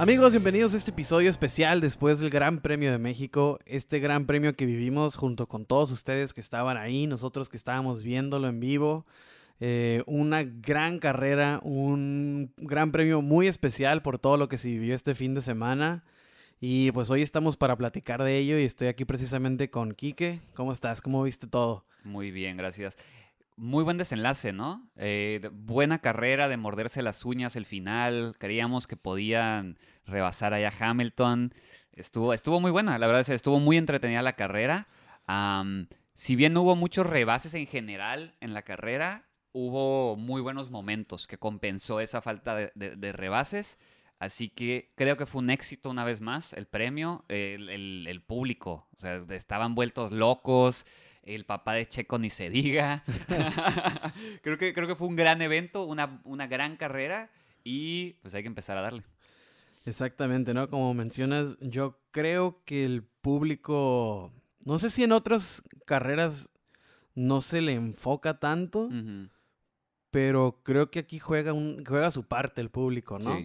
Amigos, bienvenidos a este episodio especial después del Gran Premio de México. Este gran premio que vivimos junto con todos ustedes que estaban ahí, nosotros que estábamos viéndolo en vivo. Eh, una gran carrera, un gran premio muy especial por todo lo que se vivió este fin de semana. Y pues hoy estamos para platicar de ello y estoy aquí precisamente con Quique. ¿Cómo estás? ¿Cómo viste todo? Muy bien, gracias. Muy buen desenlace, ¿no? Eh, buena carrera de morderse las uñas el final. Creíamos que podían rebasar allá Hamilton. Estuvo, estuvo muy buena, la verdad es que estuvo muy entretenida la carrera. si bien hubo muchos rebases en general en la carrera, hubo muy buenos momentos que compensó esa falta de, rebases. Así que creo que fue un éxito una vez más el premio, el, el público. O sea, estaban vueltos locos el papá de Checo ni se diga. creo, que, creo que fue un gran evento, una, una gran carrera y pues hay que empezar a darle. Exactamente, ¿no? Como mencionas, yo creo que el público, no sé si en otras carreras no se le enfoca tanto, pero creo que aquí juega, un, juega su parte el público, ¿no?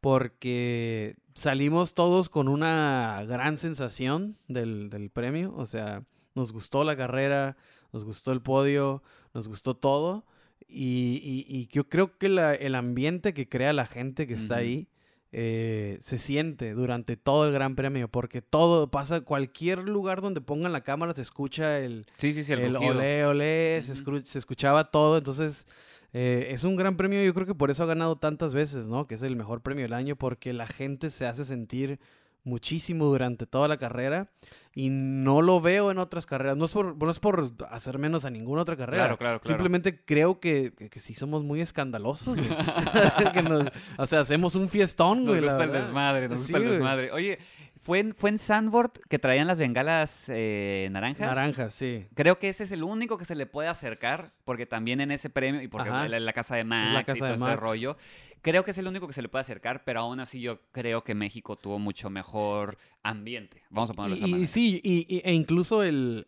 Porque salimos todos con una gran sensación del, del premio, o sea, nos gustó la carrera, nos gustó el podio, nos gustó todo. Y, yo creo que el ambiente que crea la gente que está ahí eh, se siente durante todo el Gran Premio, porque todo pasa, cualquier lugar donde pongan la cámara se escucha el, sí, sí, sí, el, olé, olé, se, escuchaba todo. Entonces, eh, es un gran premio, yo creo que por eso ha ganado tantas veces, ¿no? Que es el mejor premio del año, porque la gente se hace sentir muchísimo durante toda la carrera y no lo veo en otras carreras. No es por, no es por hacer menos a ninguna otra carrera. Claro, claro, Simplemente creo que, que, sí somos muy escandalosos. o sea, hacemos un fiestón, güey. Nos gusta el desmadre, nos gusta el desmadre. Oye, ¿Fue en, fue en Sandboard que traían las bengalas eh, naranjas? Naranjas, sí. Creo que ese es el único que se le puede acercar, porque también en ese premio, y porque la, la, casa de Max y todo ese rollo, creo que es el único que se le puede acercar, pero aún así yo creo que México tuvo mucho mejor ambiente. Vamos a ponerlo y, y Sí, y, e incluso el,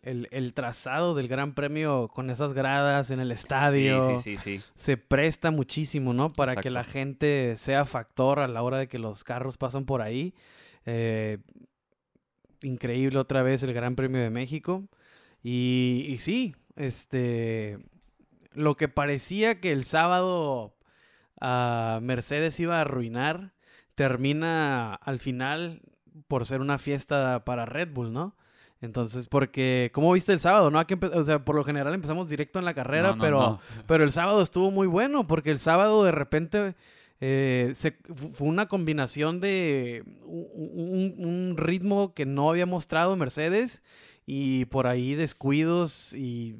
trazado del Gran Premio con esas gradas en el estadio sí, sí, sí, se presta muchísimo, ¿no? Para que la gente sea factor a la hora de que los carros pasan por ahí. Eh, increíble otra vez el Gran Premio de México. Y, sí, este, lo que parecía que el sábado a Mercedes iba a arruinar, termina al final por ser una fiesta para Red Bull, ¿no? Entonces, porque, ¿cómo viste el sábado? No, o sea, por lo general empezamos directo en la carrera, pero, pero el sábado estuvo muy bueno, porque el sábado de repente eh, fue una combinación de un, ritmo que no había mostrado Mercedes y por ahí descuidos y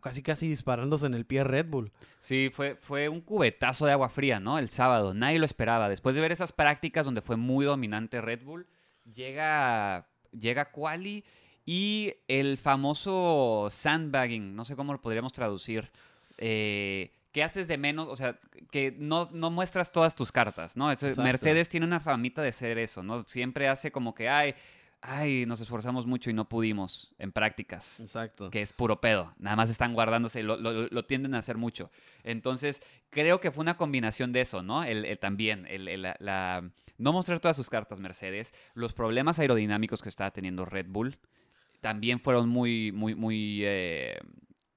casi casi disparándose en el pie Red Bull. Sí, fue, fue un cubetazo de agua fría, ¿no? El sábado, nadie lo esperaba. Después de ver esas prácticas donde fue muy dominante Red Bull, llega, llega Quali y el famoso sandbagging, no sé cómo lo podríamos traducir. Eh, que haces de menos, o sea, que no, no muestras todas tus cartas, ¿no? Mercedes tiene una famita de ser eso, ¿no? Siempre hace como que, ay, ay, nos esforzamos mucho y no pudimos en prácticas. Exacto. Que es puro pedo. Nada más están guardándose, lo, lo, tienden a hacer mucho. Entonces, creo que fue una combinación de eso, ¿no? El, también, el, la, no mostrar todas sus cartas Mercedes, los problemas aerodinámicos que estaba teniendo Red Bull, también fueron muy, muy, muy eh,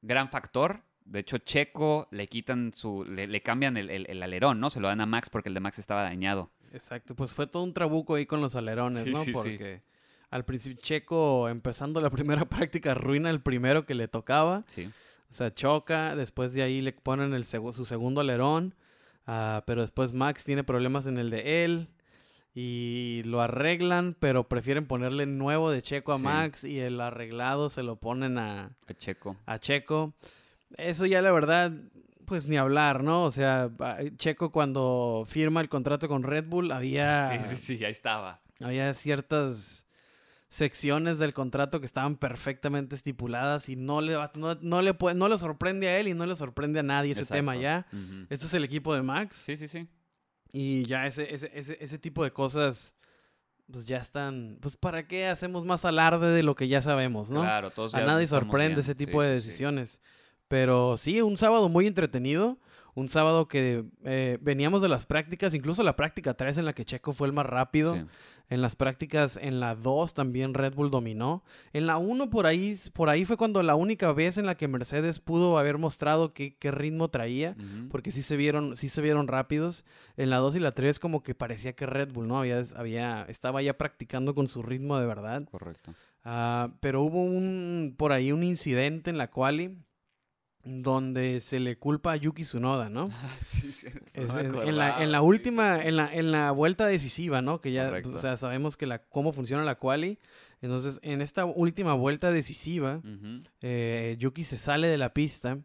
gran factor de hecho, Checo le quitan su. le, cambian el, alerón, ¿no? Se lo dan a Max porque el de Max estaba dañado. Exacto, pues fue todo un trabuco ahí con los alerones, ¿no? porque al principio Checo, empezando la primera práctica, arruina el primero que le tocaba. Sí. O sea, choca, después de ahí le ponen el su segundo alerón. Ah, pero después Max tiene problemas en el de él y lo arreglan, pero prefieren ponerle nuevo de Checo a Max y el arreglado se lo ponen a, a Checo. A Checo. Eso ya la verdad, pues ni hablar, ¿no? O sea, Checo cuando firma el contrato con Red Bull había... Sí, sí, sí, ahí estaba. Había ciertas secciones del contrato que estaban perfectamente estipuladas y no le, no, no le, no le sorprende a él y no le sorprende a nadie ese tema ya. Este es el equipo de Max. Sí, sí, sí. Y ya ese, ese, ese, ese tipo de cosas pues ya están, pues para qué hacemos más alarde de lo que ya sabemos, ¿no? Claro, todos A nadie sorprende ese tipo de decisiones. Pero sí, un sábado muy entretenido, Un sábado que eh, veníamos de las prácticas, incluso la práctica 3 en la que Checo fue el más rápido. En las prácticas, en la 2 también Red Bull dominó. En la 1 por ahí, por ahí fue cuando la única vez en la que Mercedes pudo haber mostrado qué, qué ritmo traía, porque sí se, vieron, sí se vieron rápidos. En la 2 y la 3 como que parecía que Red Bull, ¿no? Había, había, estaba ya practicando con su ritmo de verdad. Correcto. Ah, pero hubo un, por ahí un incidente en la quali donde se le culpa a Yuki Tsunoda, ¿no? sí, sí, en, la, en, la, última, en la, en la vuelta decisiva, ¿no? Que ya, o sea, sabemos que la, cómo funciona la quali. Entonces, en esta última vuelta decisiva, eh, Yuki se sale de la pista,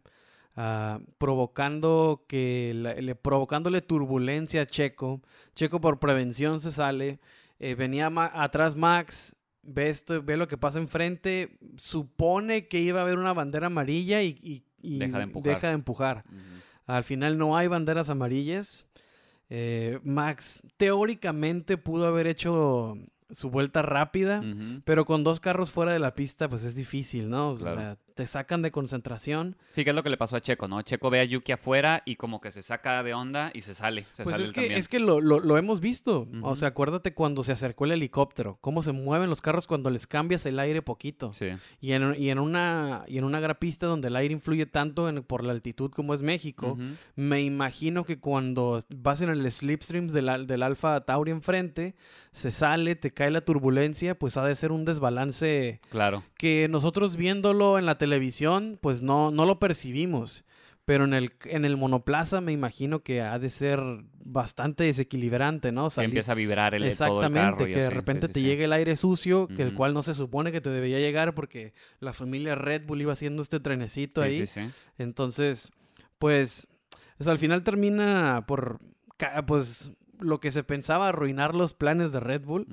uh, provocando que, le, provocándole turbulencia a Checo. Checo por prevención se sale. Eh, venía atrás Max, ve, esto, ve lo que pasa enfrente, supone que iba a haber una bandera amarilla y y deja de empujar. Al final no hay banderas amarillas. Eh, Max teóricamente pudo haber hecho su vuelta rápida, pero con dos carros fuera de la pista, pues es difícil, ¿no? O sea, te sacan de concentración. Sí, que es lo que le pasó a Checo, ¿no? Checo ve a Yuki afuera y como que se saca de onda y se sale. pues es, que, es que lo, lo, hemos visto. O sea, acuérdate cuando se acercó el helicóptero, cómo se mueven los carros cuando les cambias el aire poquito. Sí. Y en, y en, una, y en una grapista donde el aire influye tanto por la altitud como es México, me imagino que cuando vas en el slipstream del, del Alfa Tauri enfrente, se sale, te cae la turbulencia, pues ha de ser un desbalance. Claro. Que nosotros viéndolo en la televisión televisión, pues no, no lo percibimos. Pero en el, en el monoplaza me imagino que ha de ser bastante desequilibrante, ¿no? Que empieza a vibrar el, Exactamente, que de repente te llegue el aire sucio, que el cual no se supone que te debería llegar porque la familia Red Bull iba haciendo este trenecito ahí. Entonces, pues, pues, al final termina por, pues, lo que se pensaba arruinar los planes de Red Bull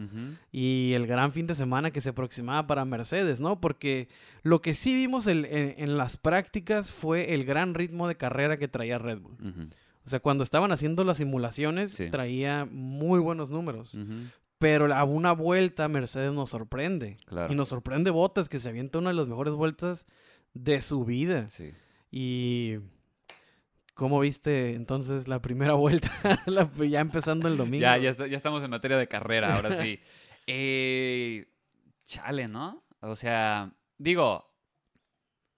y el gran fin de semana que se aproximaba para Mercedes, ¿no? Porque lo que sí vimos en, las prácticas fue el gran ritmo de carrera que traía Red Bull. O sea, cuando estaban haciendo las simulaciones, traía muy buenos números. Pero a una vuelta Mercedes nos sorprende. Y nos sorprende Botas, que se avienta una de las mejores vueltas de su vida. Y ¿Cómo viste entonces la primera vuelta? ya empezando el domingo. Ya, ya, estamos en materia de carrera, ahora sí. Eh, chale, ¿no? O sea, digo,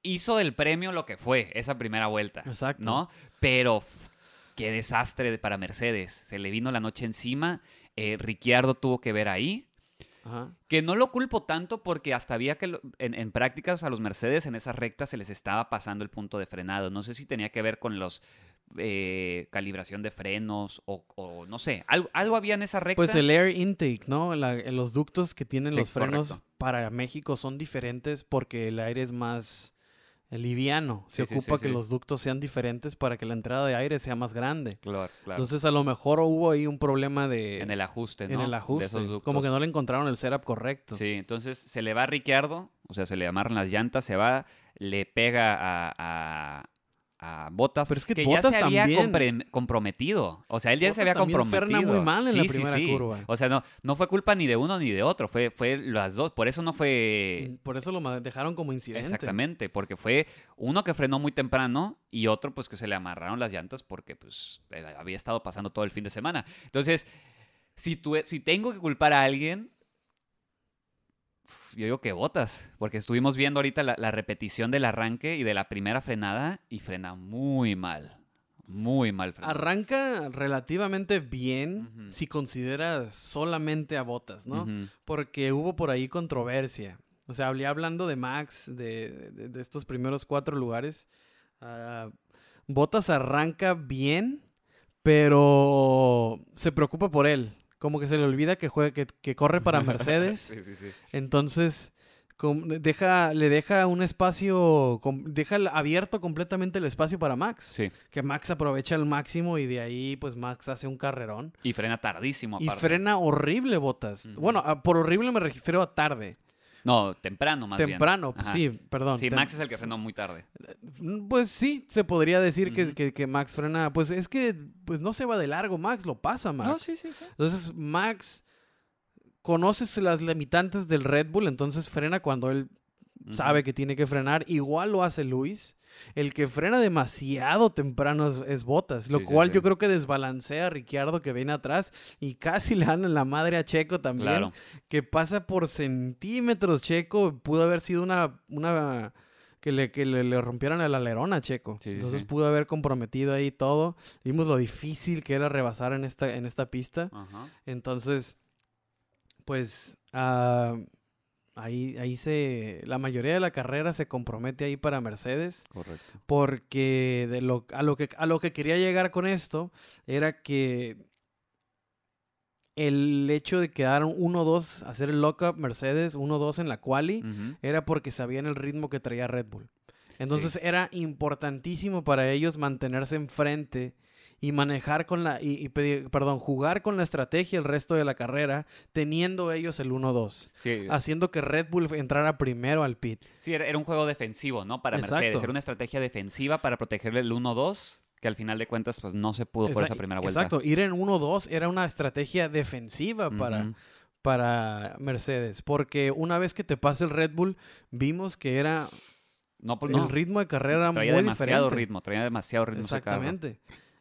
hizo del premio lo que fue esa primera vuelta. Exacto. ¿No? Pero qué desastre para Mercedes. Se le vino la noche encima. Eh, Ricciardo tuvo que ver ahí. Que no lo culpo tanto porque hasta había que en, prácticas a los Mercedes en esas rectas se les estaba pasando el punto de frenado. No sé si tenía que ver con los eh, calibración de frenos o, no sé, algo, algo, había en esa recta. Pues el air intake, ¿no? los ductos que tienen los frenos para México son diferentes porque el aire es más liviano. Se ocupa que los ductos sean diferentes para que la entrada de aire sea más grande. Claro, claro. Entonces, a lo mejor hubo ahí un problema de... En el ajuste, ¿no? En el ajuste. Como que no le encontraron el setup correcto. Sí, entonces se le va a Ricciardo, o sea, se le amarran las llantas, se va, le pega a, a Botas, Pero es que, ya se había comprometido. O sea, él ya se había comprometido. muy mal en la primera curva. O sea, no, no fue culpa ni de uno ni de otro, fue, fue las dos. Por eso no fue... Mm, por eso lo dejaron como incidente. Exactamente, porque fue uno que frenó muy temprano y otro pues que se le amarraron las llantas porque pues eh, había estado pasando todo el fin de semana. Entonces, si, tú, si tengo que culpar a alguien, yo digo que botas, porque estuvimos viendo ahorita la, repetición del arranque y de la primera frenada y frena muy mal. Muy mal Arranca relativamente bien si consideras solamente a botas, ¿no? Porque hubo por ahí controversia. O sea, hablé hablando de Max, de, estos primeros cuatro lugares. Uh, botas arranca bien, pero se preocupa por él como que se le olvida que juega, que, corre para Mercedes. sí, sí, sí. Entonces, deja, le deja un espacio, deja abierto completamente el espacio para Max. Sí. Que Max aprovecha al máximo y de ahí, pues Max hace un carrerón. Y frena tardísimo. Y frena horrible, Botas. Bueno, por horrible me refiero a tarde. No, temprano más bien. Temprano, sí, perdón. Sí, Max es el que frenó muy tarde. Pues sí, se podría decir que, Max frena. Pues es que pues no se va de largo, Max, lo pasa Max. No, sí, sí, sí. Entonces, Max conoce las limitantes del Red Bull, entonces frena cuando él sabe que tiene que frenar. Igual lo hace Luis. El que frena demasiado temprano es, Botas, lo cual yo creo que desbalancea a Ricciardo que viene atrás y casi le dan en la madre a Checo también, que pasa por centímetros Checo, pudo haber sido una, una que le, que le, rompieran el alerón a Checo. Entonces pudo haber comprometido ahí todo. Vimos lo difícil que era rebasar en esta, en esta pista. Entonces, pues uh, Ahí, ahí se. La mayoría de la carrera se compromete ahí para Mercedes. Correcto. Porque de lo, a, lo que, a lo que quería llegar con esto era que el hecho de quedar 1-2, hacer el lockup Mercedes 1-2 en la quali, era porque sabían el ritmo que traía Red Bull. Entonces era importantísimo para ellos mantenerse enfrente y manejar con la, y, perdón, jugar con la estrategia el resto de la carrera, teniendo ellos el 1-2. Haciendo que Red Bull entrara primero al pit. Sí, era un juego defensivo, ¿no? Para Mercedes. Era una estrategia defensiva para protegerle el 1-2 que al final de cuentas pues no se pudo por esa primera vuelta. Exacto, ir en 1-2 era una estrategia defensiva para, para Mercedes, porque una vez que te pasa el Red Bull, vimos que era no, pues, el ritmo de carrera traía demasiado ritmo, traía demasiado ritmo. Exactamente.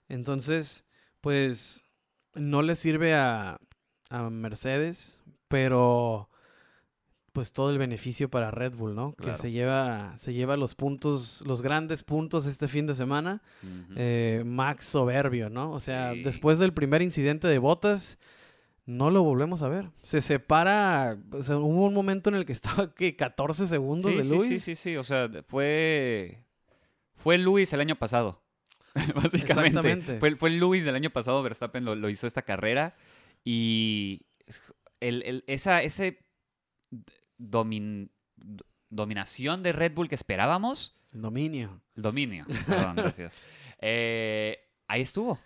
Entonces, pues no le sirve a, Mercedes, pero pues todo el beneficio para Red Bull, ¿no? Que se lleva, se lleva los puntos, los grandes puntos este fin de semana. Eh, Max soberbio, ¿no? O sea, después del primer incidente de botas, no lo volvemos a ver. Se separa, o sea, hubo un momento en el que estaba que 14 segundos de Luis. Sí, sí, sí, o sea, fue fue Luis el año pasado. básicamente. Fue, fue el Lewis del año pasado, Verstappen lo, hizo esta carrera. Y el, esa ese dominación de Red Bull que esperábamos. El dominio. El dominio, perdón, gracias. Eh, ahí estuvo.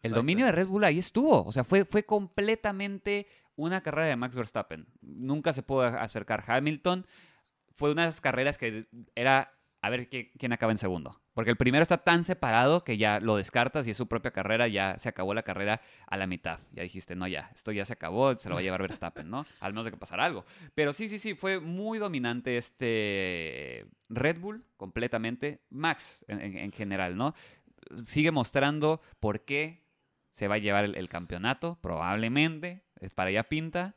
El dominio de Red Bull ahí estuvo. O sea, fue, fue completamente una carrera de Max Verstappen. Nunca se pudo acercar Hamilton. Fue una de esas carreras que era a ver quién acaba en segundo. Porque el primero está tan separado que ya lo descartas y es su propia carrera, ya se acabó la carrera a la mitad. Ya dijiste, no, ya, esto ya se acabó, se lo va a llevar Verstappen, ¿no? Al menos de que pasara algo. Pero sí, sí, sí, fue muy dominante este Red Bull completamente. Max en, general, ¿no? Sigue mostrando por qué se va a llevar el, campeonato, probablemente, es para allá pinta.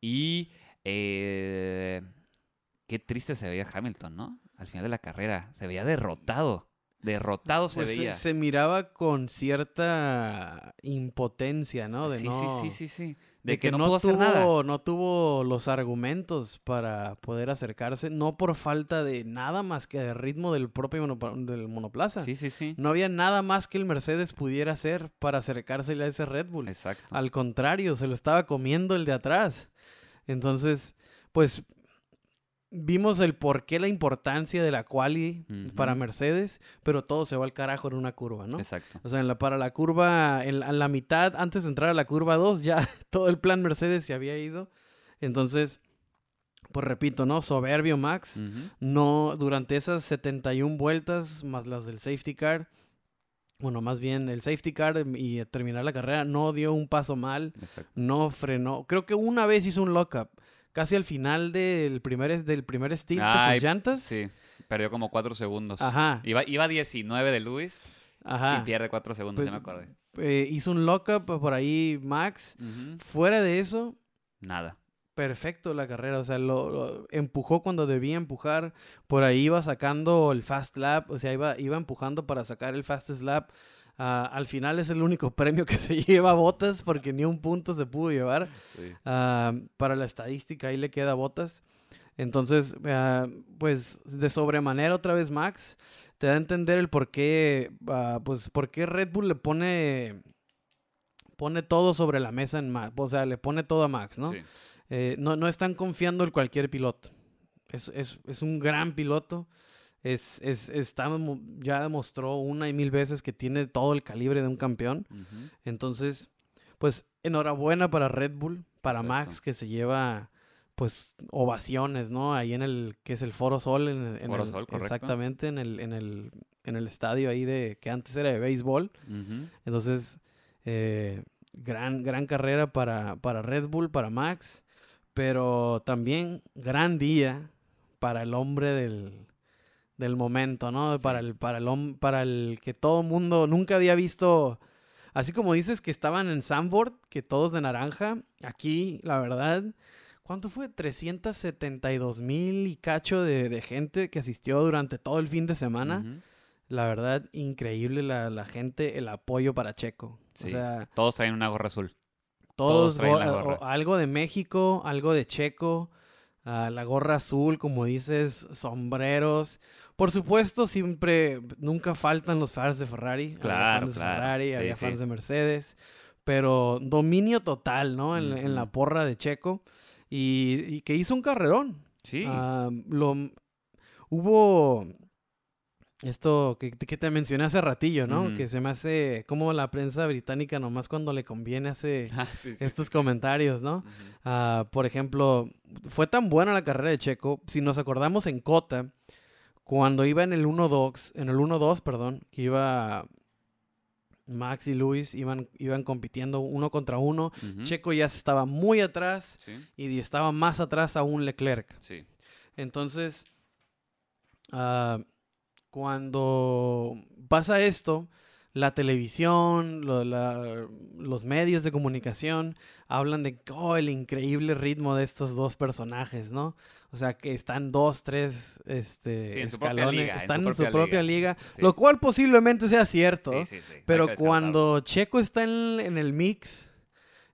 Y eh, qué triste se veía Hamilton, ¿no? Al final de la carrera. Se veía derrotado. Derrotado se pues veía. Se, miraba con cierta impotencia, ¿no? De sí, no, sí, sí, sí, De, que, no, pudo tuvo, nada. No tuvo los argumentos para poder acercarse, no por falta de nada más que de ritmo del propio del monoplaza. Sí, sí, sí. No había nada más que el Mercedes pudiera hacer para acercarse a ese Red Bull. Exacto. Al contrario, se lo estaba comiendo el de atrás. Entonces, pues vimos el por qué la importancia de la quali para Mercedes, pero todo se va al carajo en una curva, ¿no? Exacto. O sea, en la, para la curva, en la, mitad, antes de entrar a la curva 2, ya todo el plan Mercedes se había ido. Entonces, pues repito, ¿no? Soberbio Max. No, durante esas 71 vueltas, más las del safety car, bueno, más bien el safety car y terminar la carrera, no dio un paso mal, no frenó. Creo que una vez hizo un lockup casi al final del primer, del primer stint de sus llantas. Sí, perdió como cuatro segundos. Ajá. Iba, iba 19 de Luis Ajá. y pierde cuatro segundos, ya me pues, acordé. Eh, hizo un lockup por ahí Max. Fuera de eso... Nada. Perfecto la carrera, o sea, lo, empujó cuando debía empujar, por ahí iba sacando el fast lap, o sea, iba, iba empujando para sacar el fastest lap. Ah, al final es el único premio que se lleva Botas porque ni un punto se pudo llevar. Ah, para la estadística ahí le queda Botas. Entonces, ah, pues de sobremanera otra vez Max te da a entender el por qué, pues por qué Red Bull le pone, pone todo sobre la mesa en Max, o sea, le pone todo a Max, ¿no? Eh, no, no están confiando en cualquier piloto. Es, es, es un gran piloto es, es, está, ya demostró una y mil veces que tiene todo el calibre de un campeón. Entonces, pues enhorabuena para Red Bull, para Max, que se lleva pues ovaciones, ¿no? Ahí en el, que es el Foro Sol, en, Foro Sol, correcto. exactamente, en el, en el, en el estadio ahí de, que antes era de béisbol. Entonces, eh, gran, gran carrera para, para Red Bull, para Max, pero también gran día para el hombre del, del momento, ¿no? Para, el, para, el, para el que todo mundo nunca había visto. Así como dices que estaban en Sanford, que todos de naranja, aquí, la verdad, ¿cuánto fue? 372 mil y cacho de, gente que asistió durante todo el fin de semana. La verdad, increíble la, la, gente, el apoyo para Checo. O sea, todos traen una gorra azul. Todos, todos algo de México, algo de Checo, ah, la gorra azul, como dices, sombreros. Por supuesto, siempre, nunca faltan los fans de Ferrari. Claro, fans de Ferrari, había fans de Mercedes. Pero dominio total, ¿no? En, la porra de Checo. Y, que hizo un carrerón. Sí. Ah, lo, hubo esto que, te mencioné hace ratillo, ¿no? Que se me hace como la prensa británica nomás cuando le conviene hace ah, estos comentarios, ¿no? Ah, por ejemplo, fue tan buena la carrera de Checo, si nos acordamos en Cota, cuando iba en el 1-2, en el 1-2, perdón, que iba Max y Luis iban, iban compitiendo uno contra uno. Checo ya estaba muy atrás y estaba más atrás aún Leclerc. Sí. Entonces, uh, cuando pasa esto, la televisión, los medios de comunicación hablan de oh, el increíble ritmo de estos dos personajes, ¿no? O sea, que están dos, tres este, escalones, están en su propia liga, lo cual posiblemente sea cierto. pero cuando Checo está en el mix,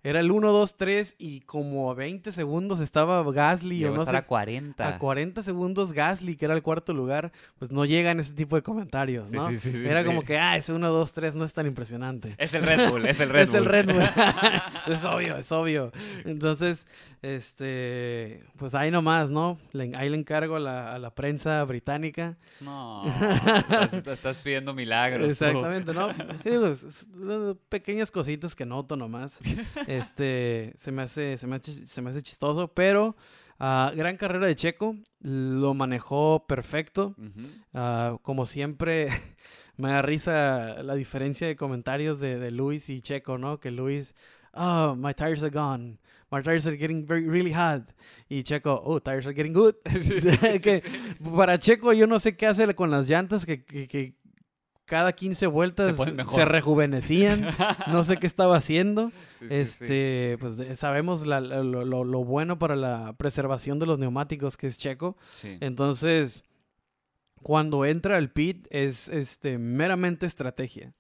era el 1, 2, 3 y como a 20 segundos estaba Gasly o no sé. A 40. A 40 segundos Gasly, que era el cuarto lugar, pues no llegan ese tipo de comentarios, ¿no? Sí, sí, era como que, ah, ese 1, 2, 3 no es tan impresionante. Es el Red Bull, es el Red Bull. es el Red Bull. es obvio, es obvio. Entonces, este, pues ahí nomás, ¿no? ahí le encargo a la, a la prensa británica. No, estás, pidiendo milagros. Exactamente, ¿no? pequeñas cositas que noto nomás. Este, se me hace, se me hace, se me hace chistoso, pero uh, gran carrera de Checo, lo manejó perfecto. Uh, como siempre, me da risa la diferencia de comentarios de, de Luis y Checo, ¿no? Que Luis, oh, my tires are gone. My tires are getting very, really hot. Y Checo, oh, tires are getting good. que para Checo yo no sé qué hace con las llantas que, que, que cada 15 vueltas se, rejuvenecían. no sé qué estaba haciendo. este, pues eh, sabemos lo, bueno para la preservación de los neumáticos que es Checo. Entonces, cuando entra el pit es este meramente estrategia.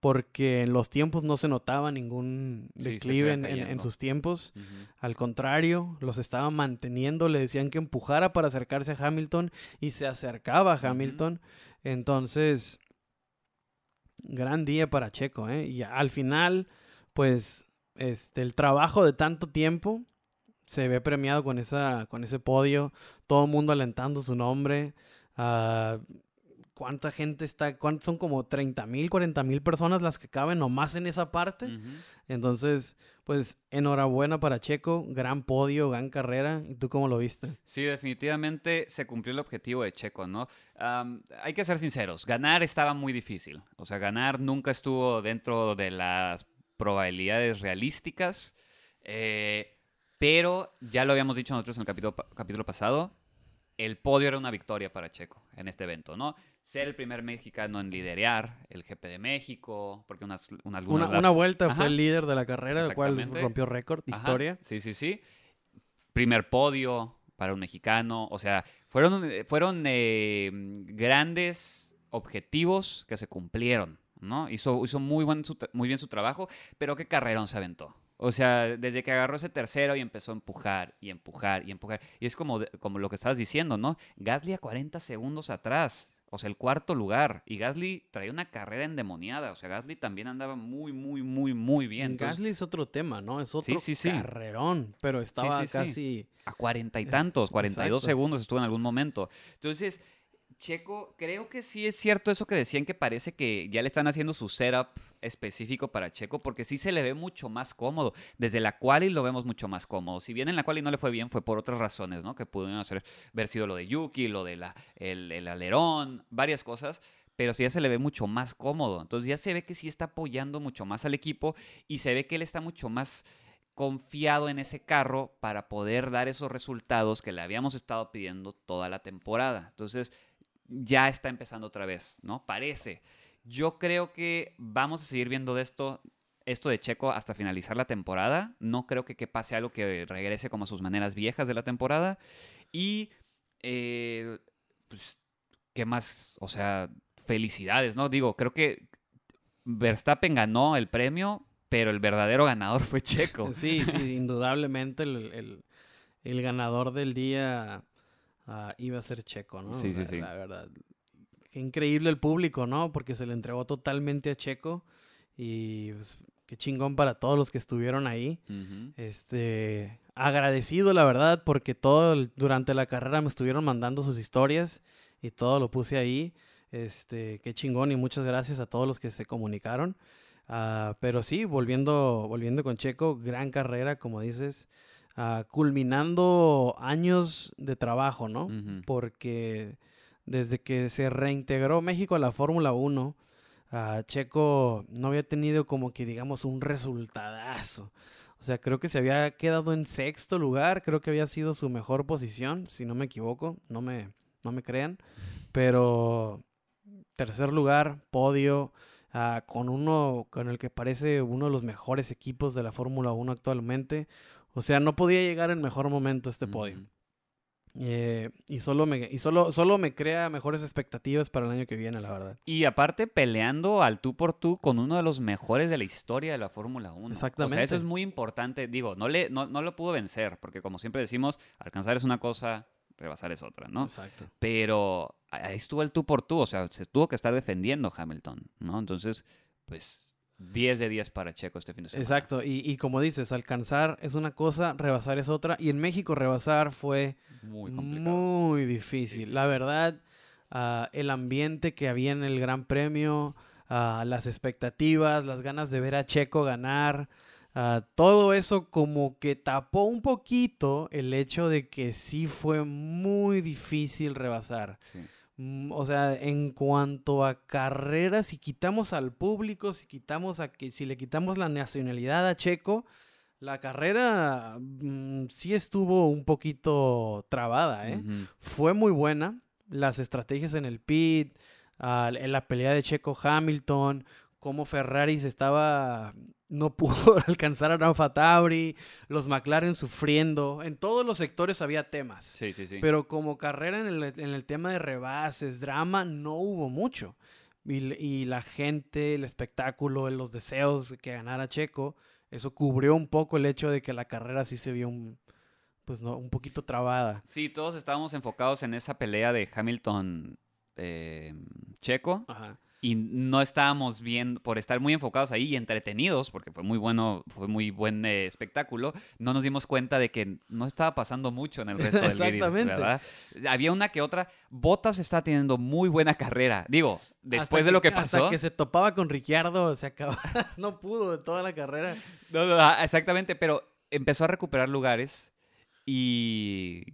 Porque en los tiempos no se notaba ningún declive en, sus tiempos. Al contrario, los estaba manteniendo. Le decían que empujara para acercarse a Hamilton y se acercaba a Hamilton. Entonces, gran día para Checo, ¿eh? Y al final, pues, este, el trabajo de tanto tiempo se ve premiado con, esa, con ese podio, todo el mundo alentando su nombre. Uh, ¿Cuánta gente está? son como 30 mil, 40 mil personas las que caben nomás en esa parte. Entonces, pues enhorabuena para Checo, gran podio, gran carrera. ¿Y tú cómo lo viste? Sí, definitivamente se cumplió el objetivo de Checo, ¿no? hay que ser sinceros, ganar estaba muy difícil. O sea, ganar nunca estuvo dentro de las probabilidades realísticas. Eh, pero ya lo habíamos dicho nosotros en el capítulo, capítulo pasado, el podio era una victoria para Checo en este evento, ¿no? Ser el primer mexicano en liderar el GP de México, porque unas, unas una, vuelta fue el líder de la carrera, el cual rompió récord, historia. Sí, sí, sí. Primer podio para un mexicano, o sea, fueron, fueron eh, grandes objetivos que se cumplieron, ¿no? Hizo, hizo muy, buen muy bien su trabajo, pero qué carrerón se aventó. O sea, desde que agarró ese tercero y empezó a empujar y empujar y empujar. Y es como, como lo que estabas diciendo, ¿no? Gasly a 40 segundos atrás. O sea, el cuarto lugar. Y Gasly traía una carrera endemoniada. O sea, Gasly también andaba muy, muy, muy, muy bien. Gasly es otro tema, ¿no? Es otro carrerón. Pero estaba casi... A cuarenta y tantos, cuarenta y dos segundos estuvo en algún momento. Entonces, Checo, creo que sí es cierto eso que decían que parece que ya le están haciendo su setup específico para Checo, porque sí se le ve mucho más cómodo. Desde la quali lo vemos mucho más cómodo. Si bien en la quali no le fue bien, fue por otras razones, ¿no? Que pudieron hacer, haber sido lo de Yuki, lo de la, el, alerón, varias cosas pero sí ya se le ve mucho más cómodo. Entonces ya se ve que sí está apoyando mucho más al equipo y se ve que él está mucho más confiado en ese carro para poder dar esos resultados que le habíamos estado pidiendo toda la temporada. Entonces, ya está empezando otra vez, ¿no? Parece. Yo creo que vamos a seguir viendo de esto, esto de Checo hasta finalizar la temporada. No creo que, que pase algo que regrese como a sus maneras viejas de la temporada. Y, eh, pues, ¿qué más? O sea, felicidades, ¿no? Digo, creo que Verstappen ganó el premio, pero el verdadero ganador fue Checo. Sí, sí, indudablemente el, ganador del día ah, iba a ser Checo, ¿no? Sí, sí, sí. La verdad. Qué increíble el público, ¿no? Porque se le entregó totalmente a Checo y pues, qué chingón para todos los que estuvieron ahí. Este, agradecido la verdad porque todo durante la carrera me estuvieron mandando sus historias y todo lo puse ahí. Este, qué chingón y muchas gracias a todos los que se comunicaron. Ah, pero sí, volviendo, volviendo con Checo, gran carrera, como dices, uh, culminando años de trabajo, ¿no? Porque desde que se reintegró México a la Fórmula 1, uh, Checo no había tenido como que digamos un resultadazo. O sea, creo que se había quedado en sexto lugar, creo que había sido su mejor posición, si no me equivoco, no me, no me crean. Pero tercer lugar, podio, ah, con uno con el que parece uno de los mejores equipos de la Fórmula 1 actualmente. O sea, no podía llegar en mejor momento este podio. Eh, y solo me y solo, solo me crea mejores expectativas para el año que viene, la verdad. Y aparte peleando al tú por tú con uno de los mejores de la historia de la Fórmula 1. Exactamente. O sea, eso es muy importante. Digo, no, le, no, no lo pudo vencer, porque como siempre decimos, alcanzar es una cosa, rebasar es otra, ¿no? Exacto. Pero ahí estuvo el tú por tú, o sea, se tuvo que estar defendiendo Hamilton, ¿no? Entonces, pues 10 de 10 para Checo este fin de semana. Exacto, y, como dices, alcanzar es una cosa, rebasar es otra, y en México rebasar fue muy, muy difícil. La verdad, ah, el ambiente que había en el Gran Premio, ah, las expectativas, las ganas de ver a Checo ganar, Ah, todo eso como que tapó un poquito el hecho de que sí fue muy difícil rebasar. Mm, o sea, en cuanto a carreras, si quitamos al público, si quitamos a que si le quitamos la nacionalidad a Checo, la carrera mm, sí estuvo un poquito trabada, ¿eh? Fue muy buena. Las estrategias en el pit, en la pelea de Checo Hamilton, cómo Ferrari se estaba no pudo alcanzar a Rafa Tauri, los McLaren sufriendo, en todos los sectores había temas. Sí, sí, sí. Pero como carrera en el, tema de rebases, drama, no hubo mucho. Y, la gente, el espectáculo, los deseos de que ganara Checo, eso cubrió un poco el hecho de que la carrera sí se vio un, pues no, un poquito trabada. Sí, todos estábamos enfocados en esa pelea de Hamilton eh, Checo. Ajá y no estábamos bien, por estar muy enfocados ahí y entretenidos, porque fue muy bueno, fue muy buen eh, espectáculo, no nos dimos cuenta de que no estaba pasando mucho en el resto del ¿verdad? Había una que otra, Bottas está teniendo muy buena carrera, digo, después de lo que pasó. Hasta que se topaba con Ricciardo, se acababa, no pudo de toda la carrera. No, no, ah, exactamente, pero empezó a recuperar lugares y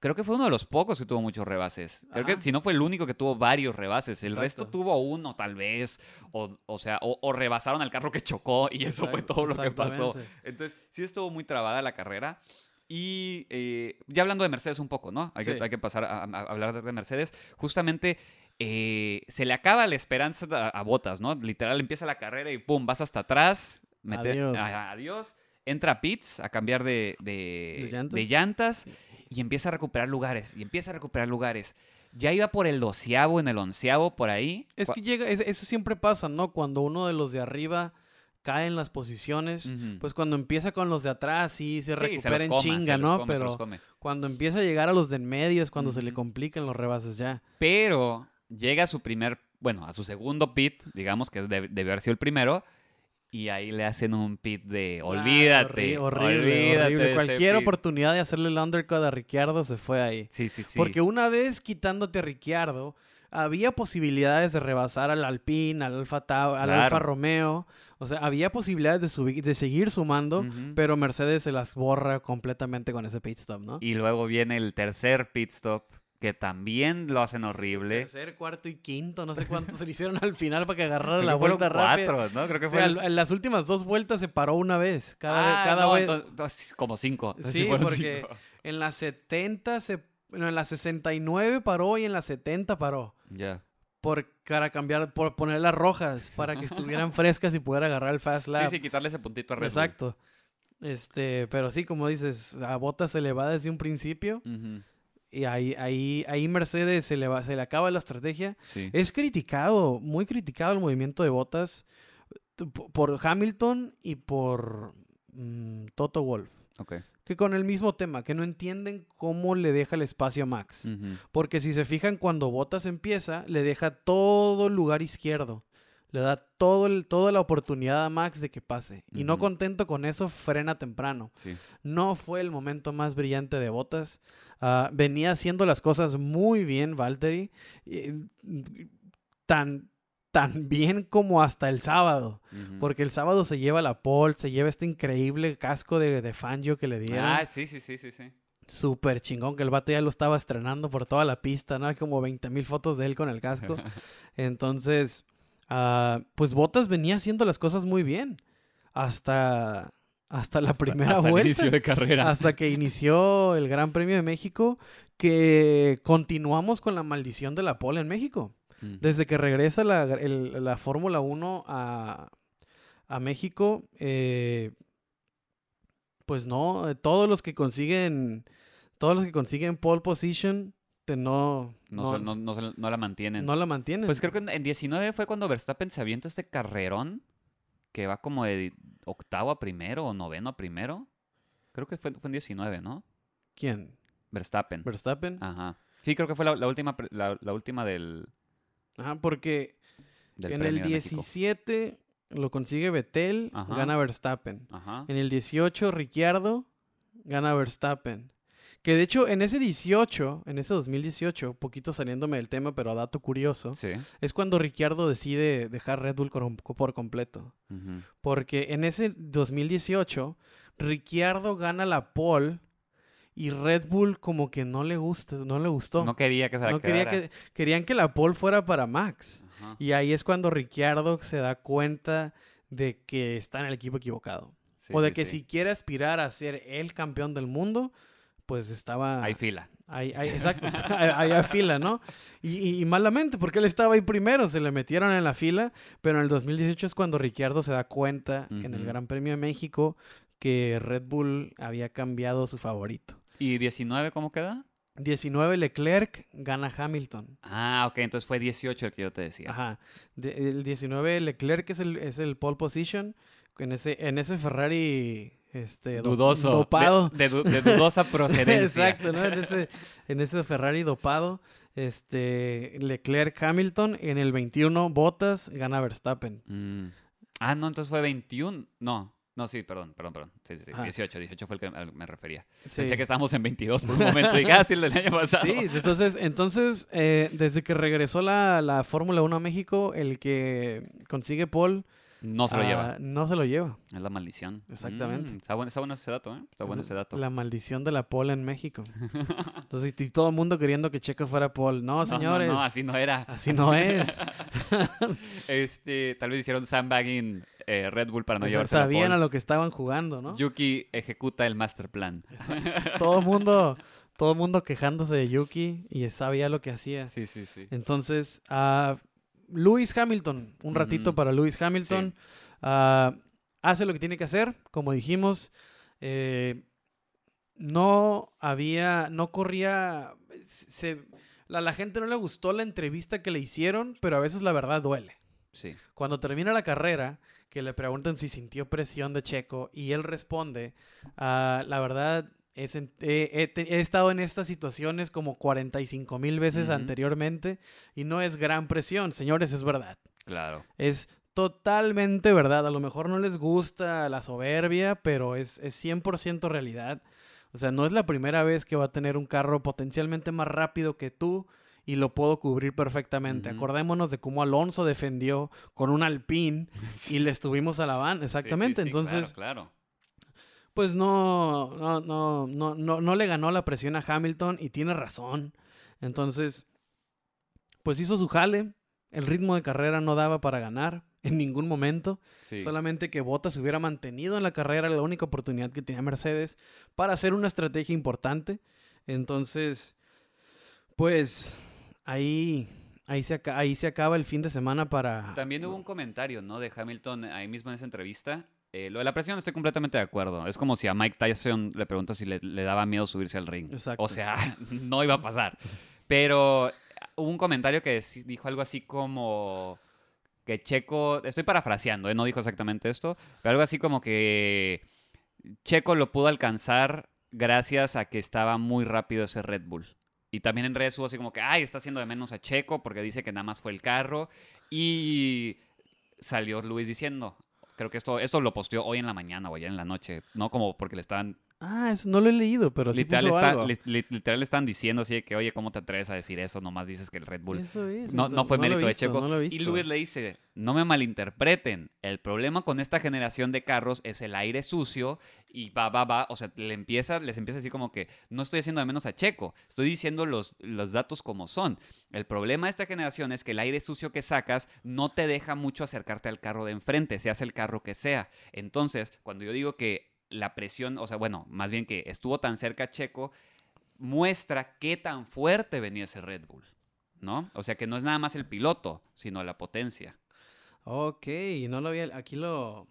creo que fue uno de los pocos que tuvo muchos rebases. Creo que si no fue el único que tuvo varios rebases. El resto tuvo uno, tal vez. O, o sea, o, rebasaron al carro que chocó y eso fue todo lo que pasó. Entonces, sí estuvo muy trabada la carrera. Y eh, ya hablando de Mercedes un poco, ¿no? Hay, que, hay que, pasar a, hablar de Mercedes. Justamente eh, se le acaba la esperanza a, Botas, ¿no? Literal, empieza la carrera y ¡pum! Vas hasta atrás. adiós. adiós. Entra Pitts a cambiar de, de, llantas y empieza a recuperar lugares, y empieza a recuperar lugares. Ya iba por el doceavo, en el onceavo, por ahí. Es que llega, eso siempre pasa, ¿no? Cuando uno de los de arriba cae en las posiciones, pues cuando empieza con los de atrás sí se recupera en chinga, ¿no? Pero cuando empieza a llegar a los de en medio es cuando se le complican los rebases ya. Pero llega a su primer, bueno, a su segundo pit, digamos que debió haber sido el primero, y ahí le hacen un pit de olvídate. horrible, olvídate Cualquier oportunidad de hacerle el undercut a Ricciardo se fue ahí. Sí, sí, sí. Porque una vez quitándote a Ricciardo, había posibilidades de rebasar al Alpine, al Alfa, al Alfa Romeo. O sea, había posibilidades de, subir, de seguir sumando, pero Mercedes se las borra completamente con ese pit stop, ¿no? Y luego viene el tercer pit stop que también lo hacen horrible. Tercer, cuarto y quinto, no sé cuántos se le hicieron al final para que agarrara la vuelta rápida. Cuatro, ¿no? Creo que fue en las últimas dos vueltas se paró una vez. Cada, ah, cada vez. como cinco. sí, porque en las 70 se. No, en las 69 paró y en las 70 paró. Ya. Por, para cambiar, por poner las rojas para que estuvieran frescas y pudiera agarrar el fast lap. Sí, sí, quitarle ese puntito a Red Exacto. Este, pero sí, como dices, a botas se le va desde un principio. Y ahí, ahí, ahí Mercedes se le, va, se le acaba la estrategia. Es criticado, muy criticado el movimiento de botas por Hamilton y por mm, Toto Wolf. Que con el mismo tema, que no entienden cómo le deja el espacio a Max. Porque si se fijan, cuando Botas empieza, le deja todo el lugar izquierdo. Le da todo el, toda la oportunidad a Max de que pase. Y no contento con eso, frena temprano. No fue el momento más brillante de Botas. Ah, venía haciendo las cosas muy bien, Valtteri. tan, tan bien como hasta el sábado. Porque el sábado se lleva la pole, se lleva este increíble casco de, de Fangio que le dieron. Ah, sí, sí, sí, sí, sí. Súper chingón, que el vato ya lo estaba estrenando por toda la pista, ¿no? Hay como 20 mil fotos de él con el casco. Entonces, Ah, pues Bottas venía haciendo las cosas muy bien. Hasta, hasta la primera hasta vuelta. inicio de carrera. Hasta que inició el Gran Premio de México, que continuamos con la maldición de la pole en México. Desde que regresa la, la Fórmula 1 a, a México, eh, pues no, todos los que consiguen, todos los que consiguen pole position no no, no, la mantienen. No la mantienen. Pues creo que en 19 fue cuando Verstappen se avienta este carrerón que va como de octavo a primero o noveno a primero. Creo que fue, fue en 19, ¿no? ¿Quién? Verstappen. ¿Verstappen? Ajá. Sí, creo que fue la, última, la, última del... Ajá, porque en el 17 lo consigue Vettel, gana Verstappen. Ajá. En el 18 Ricciardo, gana Verstappen. Que de hecho, en ese 18, en ese 2018, poquito saliéndome del tema, pero a dato curioso, es cuando Ricciardo decide dejar Red Bull por completo. Porque en ese 2018, Ricciardo gana la pole y Red Bull como que no le gusta, no le gustó. No quería que se la no quería que Querían que la pole fuera para Max. Y ahí es cuando Ricciardo se da cuenta de que está en el equipo equivocado. o de que si quiere aspirar a ser el campeón del mundo, pues estaba... Hay fila. Hay, exacto, hay, fila, ¿no? Y, malamente, porque él estaba ahí primero, se le metieron en la fila, pero en el 2018 es cuando Ricciardo se da cuenta en el Gran Premio de México que Red Bull había cambiado su favorito. ¿Y 19 cómo queda? 19 Leclerc gana Hamilton. Ah, ok, entonces fue 18 el que yo te decía. Ajá. el 19 Leclerc es el, es el pole position. En ese, en ese Ferrari este, dudoso, dopado. De, dudosa procedencia. Exacto, ¿no? En ese, Ferrari dopado, este, Leclerc Hamilton, en el 21 Bottas gana Verstappen. Mm. Ah, no, entonces fue 21, no. No, sí, perdón, perdón, perdón. Sí, sí, sí. 18, 18 fue el que me refería. Pensé que estábamos en 22 por un momento. Y ah, el del año pasado. Sí, entonces, entonces eh, desde que regresó la, la Fórmula 1 a México, el que consigue Paul no se lo lleva. Ah, no se lo lleva. Es la maldición. Exactamente. Mm, está, bueno, está, bueno, ese dato, ¿eh? Está bueno ese dato. La maldición de la pole en México. Entonces, y todo el mundo queriendo que Checo fuera pole. No, señores. No, así no era. Así no es. este, tal vez hicieron sandbagging eh, Red Bull para no llevarse Sabían a lo que estaban jugando, ¿no? Yuki ejecuta el master plan. todo el mundo... Todo el mundo quejándose de Yuki y sabía lo que hacía. Sí, sí, sí. Entonces, uh, Lewis Hamilton, un ratito para Lewis Hamilton. Ah, hace lo que tiene que hacer, como dijimos. Eh, no había, no corría, se, a la gente no le gustó la entrevista que le hicieron, pero a veces la verdad duele. Sí. Cuando termina la carrera, que le preguntan si sintió presión de Checo y él responde, ah, la verdad, he, estado en estas situaciones como 45 mil veces anteriormente y no es gran presión, señores, es verdad. Claro. Es totalmente verdad. A lo mejor no les gusta la soberbia, pero es, es 100% realidad. O sea, no es la primera vez que va a tener un carro potencialmente más rápido que tú y lo puedo cubrir perfectamente. Acordémonos de cómo Alonso defendió con un Alpine y le estuvimos a la van. Exactamente. Entonces, claro pues no, no, no, no, no, no le ganó la presión a Hamilton y tiene razón. Entonces, pues hizo su jale. El ritmo de carrera no daba para ganar en ningún momento. Solamente que Bottas se hubiera mantenido en la carrera, la única oportunidad que tenía Mercedes para hacer una estrategia importante. Entonces, pues ahí, ahí, se, ahí se acaba el fin de semana para... También hubo un comentario, ¿no? De Hamilton ahí mismo en esa entrevista. Eh, lo de la presión estoy completamente de acuerdo. Es como si a Mike Tyson le preguntas si le, daba miedo subirse al ring. O sea, no iba a pasar. Pero hubo un comentario que dijo algo así como que Checo, estoy parafraseando, ¿eh? no dijo exactamente esto, pero algo así como que Checo lo pudo alcanzar gracias a que estaba muy rápido ese Red Bull. Y también en redes hubo así como que, ay, está haciendo de menos a Checo porque dice que nada más fue el carro. Y salió Luis diciendo, creo que esto, esto lo posteó hoy en la mañana o ayer en la noche, no como porque le estaban Ah, eso no lo he leído, pero sí literal, está, literal le están diciendo así de que, oye, ¿cómo te atreves a decir eso? Nomás dices que el Red Bull no, no, fue mérito de Checo. y Luis le dice, no me malinterpreten, el problema con esta generación de carros es el aire sucio y va, va, va, o sea, le empieza, les empieza a decir como que no estoy haciendo de menos a Checo, estoy diciendo los, los datos como son. El problema de esta generación es que el aire sucio que sacas no te deja mucho acercarte al carro de enfrente, seas el carro que sea. Entonces, cuando yo digo que la presión, o sea, bueno, más bien que estuvo tan cerca Checo, muestra qué tan fuerte venía ese Red Bull, ¿no? O sea, que no es nada más el piloto, sino la potencia. Ok, no lo había, aquí lo,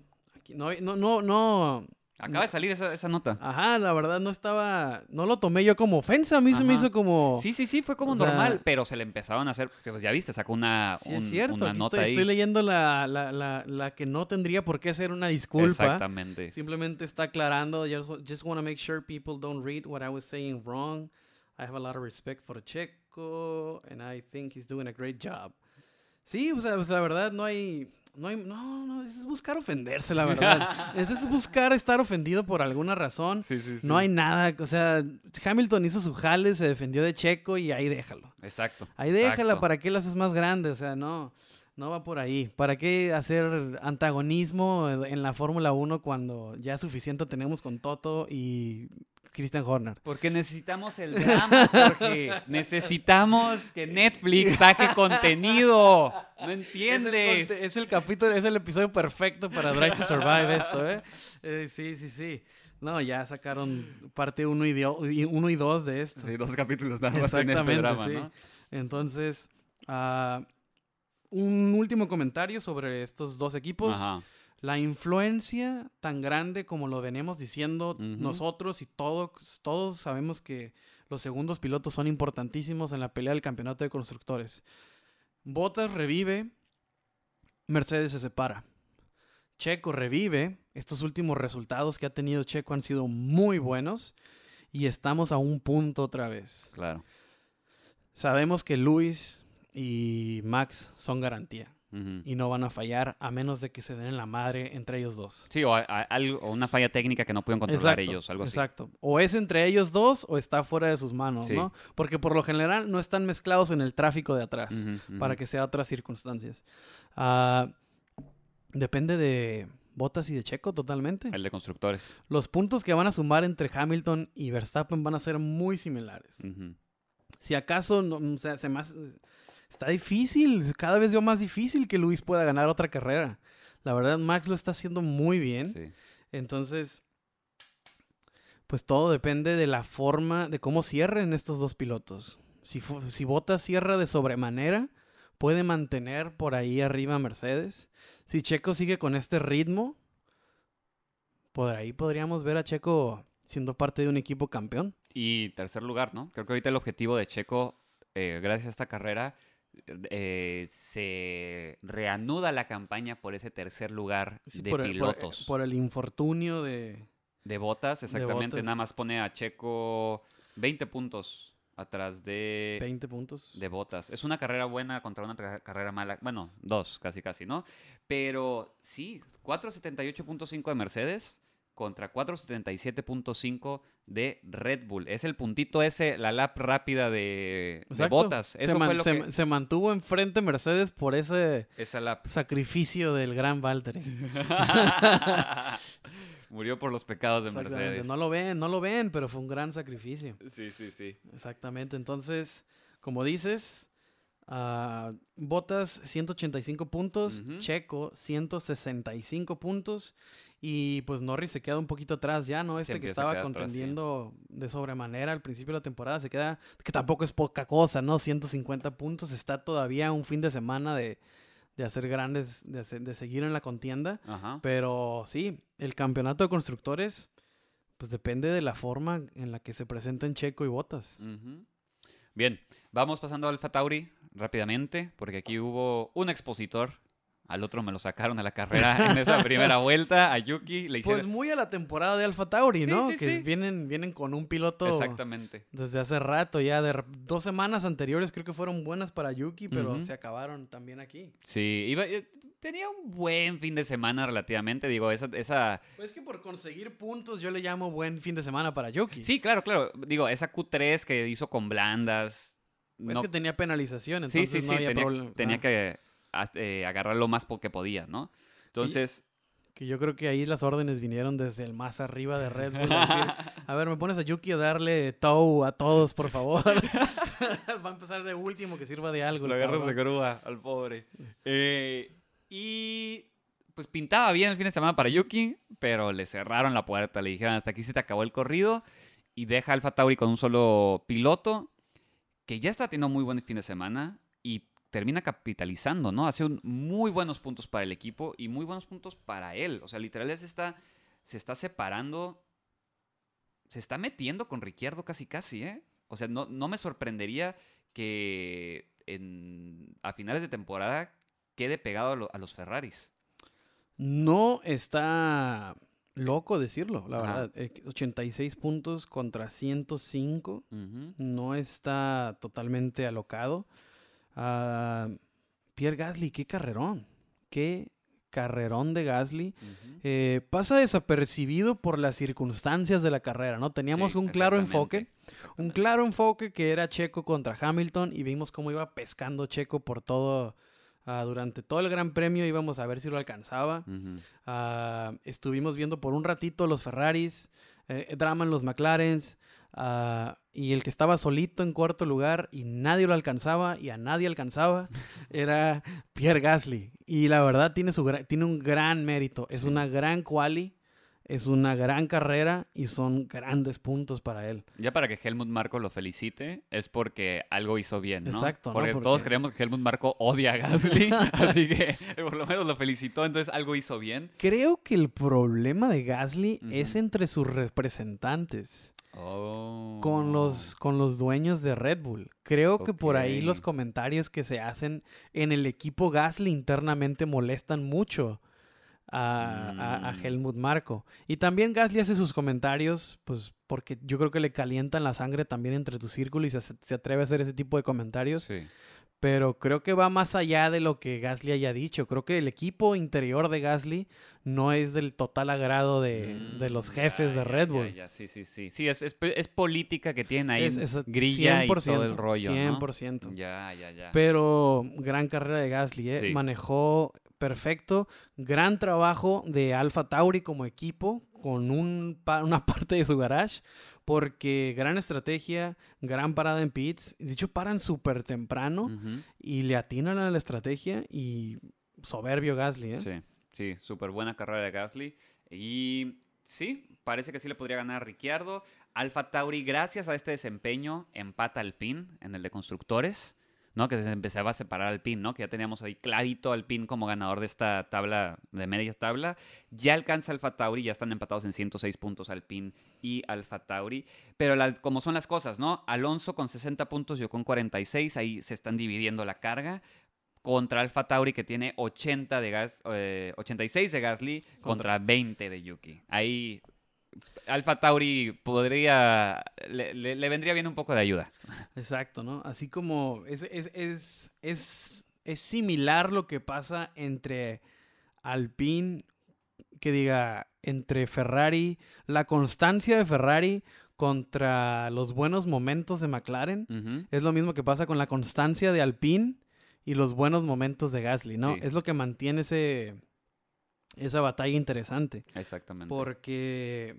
no, no, no, no, Acaba de salir esa, esa, nota. Ajá, la verdad no estaba. No lo tomé yo como ofensa. A mí se me hizo como. Sí, sí, sí, fue como normal. pero se le empezaron a hacer. Pues ya viste, sacó una, sí, es cierto. una nota estoy, ahí. Estoy leyendo la, la, la, la, que no tendría por qué ser una disculpa. Exactamente. Simplemente está aclarando. Just, just want to make sure people don't read what I was saying wrong. I have a lot of respect for Checo. And I think he's doing a great job. Sí, o sea, pues la verdad no hay no, no, no, es buscar ofenderse, la verdad. es buscar estar ofendido por alguna razón. No hay nada, o sea, Hamilton hizo su jale, se defendió de Checo y ahí déjalo. Exacto. Ahí déjala, ¿para qué la haces más grande? O sea, no, no va por ahí. ¿Para qué hacer antagonismo en la Fórmula 1 cuando ya suficiente tenemos con Toto y Christian Horner. Porque necesitamos el drama, porque necesitamos que Netflix saque contenido. No entiendes. Es el, capítulo, es el episodio perfecto para Drive to Survive esto, ¿eh? ¿eh? Sí, sí, sí. No, ya sacaron parte 1 y 2 y dos de esto. Sí, dos capítulos nada más en este drama, ¿no? Entonces, uh, un último comentario sobre estos dos equipos. Ajá la influencia tan grande como lo venimos diciendo nosotros y todos, todos sabemos que los segundos pilotos son importantísimos en la pelea del campeonato de constructores. Bottas revive, Mercedes se separa. Checo revive, estos últimos resultados que ha tenido Checo han sido muy buenos y estamos a un punto otra vez. Claro. Sabemos que Luis y Max son garantía y no van a fallar a menos de que se den la madre entre ellos dos. Sí, o, una falla técnica que no pueden controlar ellos, algo así. Exacto. O es entre ellos dos o está fuera de sus manos, ¿no? Porque por lo general no están mezclados en el tráfico de atrás para que sea otras circunstancias. Uh, depende de Botas y de Checo totalmente. El de constructores. Los puntos que van a sumar entre Hamilton y Verstappen van a ser muy similares. Si acaso, no, o sea, se más está difícil, cada vez veo más difícil que Luis pueda ganar otra carrera. La verdad, Max lo está haciendo muy bien. Entonces, pues todo depende de la forma, de cómo cierren estos dos pilotos. Si, si Bottas cierra de sobremanera, puede mantener por ahí arriba a Mercedes. Si Checo sigue con este ritmo, por ahí podríamos ver a Checo siendo parte de un equipo campeón. Y tercer lugar, ¿no? Creo que ahorita el objetivo de Checo, eh, gracias a esta carrera, eh, se reanuda la campaña por ese tercer lugar de pilotos. por, el infortunio de... De botas, exactamente. Nada más pone a Checo 20 puntos atrás de... 20 puntos. De botas. Es una carrera buena contra una carrera mala. Bueno, dos, casi, casi, ¿no? Pero sí, 478.5 de Mercedes contra 477.5 de Red Bull. Es el puntito ese, la lap rápida de, botas. Eso se, fue lo que... se, mantuvo enfrente Mercedes por ese sacrificio del gran Valtteri. Murió por los pecados de Mercedes. No lo ven, no lo ven, pero fue un gran sacrificio. Sí, sí, sí. Exactamente. Entonces, como dices, uh, Botas 185 puntos, Checo 165 puntos. Y pues Norris se queda un poquito atrás ya, ¿no? Este que estaba contendiendo de sobremanera al principio de la temporada se queda, que tampoco es poca cosa, ¿no? 150 puntos, está todavía un fin de semana de, de hacer grandes, de, de, seguir en la contienda. Pero sí, el campeonato de constructores, pues depende de la forma en la que se presenten Checo y Botas. Bien, vamos pasando al Alfa Tauri rápidamente, porque aquí hubo un expositor al otro me lo sacaron a la carrera en esa primera vuelta. A Yuki le hicieron... Pues muy a la temporada de Alfa Tauri, ¿no? que Vienen, vienen con un piloto... Exactamente. Desde hace rato ya. De dos semanas anteriores creo que fueron buenas para Yuki, pero se acabaron también aquí. Sí, iba, eh, tenía un buen fin de semana relativamente. Digo, esa, esa... Pues es que por conseguir puntos yo le llamo buen fin de semana para Yuki. Sí, claro, claro. Digo, esa Q3 que hizo con blandas... Es que tenía penalización, entonces sí, sí, no había tenía, tenía que eh, agarrar lo más que podía, ¿no? Entonces... que yo creo que ahí las órdenes vinieron desde el más arriba de Red Bull. a, ver, me pones a Yuki a darle tow a todos, por favor. Va a empezar de último, que sirva de algo. Lo agarras de grúa al pobre. Eh, y pues pintaba bien el fin de semana para Yuki, pero le cerraron la puerta. Le dijeron, hasta aquí se te acabó el corrido. Y deja Alfa Tauri con un solo piloto, que ya está teniendo muy buen fin de semana. Y termina capitalizando, ¿no? Hace muy buenos puntos para el equipo y muy buenos puntos para él. O sea, literal se está, se está separando, se está metiendo con Ricciardo casi casi, ¿eh? O sea, no, no me sorprendería que en, a finales de temporada quede pegado a, los Ferraris. No está loco decirlo, la verdad. 86 eh, puntos contra 105. No está totalmente alocado. Ah, Pierre Gasly, qué carrerón. Qué carrerón de Gasly. Eh, pasa desapercibido por las circunstancias de la carrera, ¿no? Teníamos un claro enfoque. Un claro enfoque que era Checo contra Hamilton y vimos cómo iba pescando Checo por todo. Ah, durante todo el Gran Premio íbamos a ver si lo alcanzaba. Ah, estuvimos viendo por un ratito los Ferraris, eh, drama en los McLarens. Y el que estaba solito en cuarto lugar y nadie lo alcanzaba y a nadie alcanzaba era Pierre Gasly. Y la verdad tiene, su, tiene un gran mérito. Es una gran quali, es una gran carrera y son grandes puntos para él. Ya para que Helmut Marco lo felicite es porque algo hizo bien, ¿no? Exacto. Porque, todos creemos que Helmut Marco odia a Gasly, así que por lo menos lo felicitó, entonces algo hizo bien. Creo que el problema de Gasly es entre sus representantes. Con, los, con los dueños de Red Bull. Creo que por ahí los comentarios que se hacen en el equipo Gasly internamente molestan mucho a, mm. Helmut Marco. Y también Gasly hace sus comentarios, pues porque yo creo que le calientan la sangre también entre tu círculo y se, se atreve a hacer ese tipo de comentarios. Sí pero creo que va más allá de lo que Gasly haya dicho. Creo que el equipo interior de Gasly no es del total agrado de, los mm, jefes de Red Bull. sí, sí, sí. Sí, es, es, política que tienen ahí es, grilla y todo el rollo, 100%. Ya, ya, ya. Pero gran carrera de Gasly, ¿eh? Manejó perfecto. Gran trabajo de Alfa Tauri como equipo con un, una parte de su garage porque gran estrategia, gran parada en pits. De hecho, paran súper temprano y le atinan a la estrategia y soberbio Gasly, ¿eh? Sí, sí, súper buena carrera de Gasly. Y sí, parece que sí le podría ganar a Ricciardo. Alfa Tauri, gracias a este desempeño, empata al pin en el de constructores. ¿No? Que se empezaba a separar al PIN, ¿no? Que ya teníamos ahí clarito al PIN como ganador de esta tabla, de media tabla. Ya alcanza Alfa Tauri, ya están empatados en 106 puntos al PIN y Alfa Tauri. Pero como son las cosas, ¿no? Alonso con 60 puntos, yo con 46, ahí se están dividiendo la carga. Contra Alfa Tauri que tiene 80 de gas, 86 eh, de Gasly contra 20 de Yuki. Ahí Alfa Tauri podría, le, vendría bien un poco de ayuda. Exacto, ¿no? Así como es, es, es, es, es similar lo que pasa entre Alpine, que diga, entre Ferrari, la constancia de Ferrari contra los buenos momentos de McLaren. Es lo mismo que pasa con la constancia de Alpine y los buenos momentos de Gasly, ¿no? Es lo que mantiene ese, esa batalla interesante. Exactamente. Porque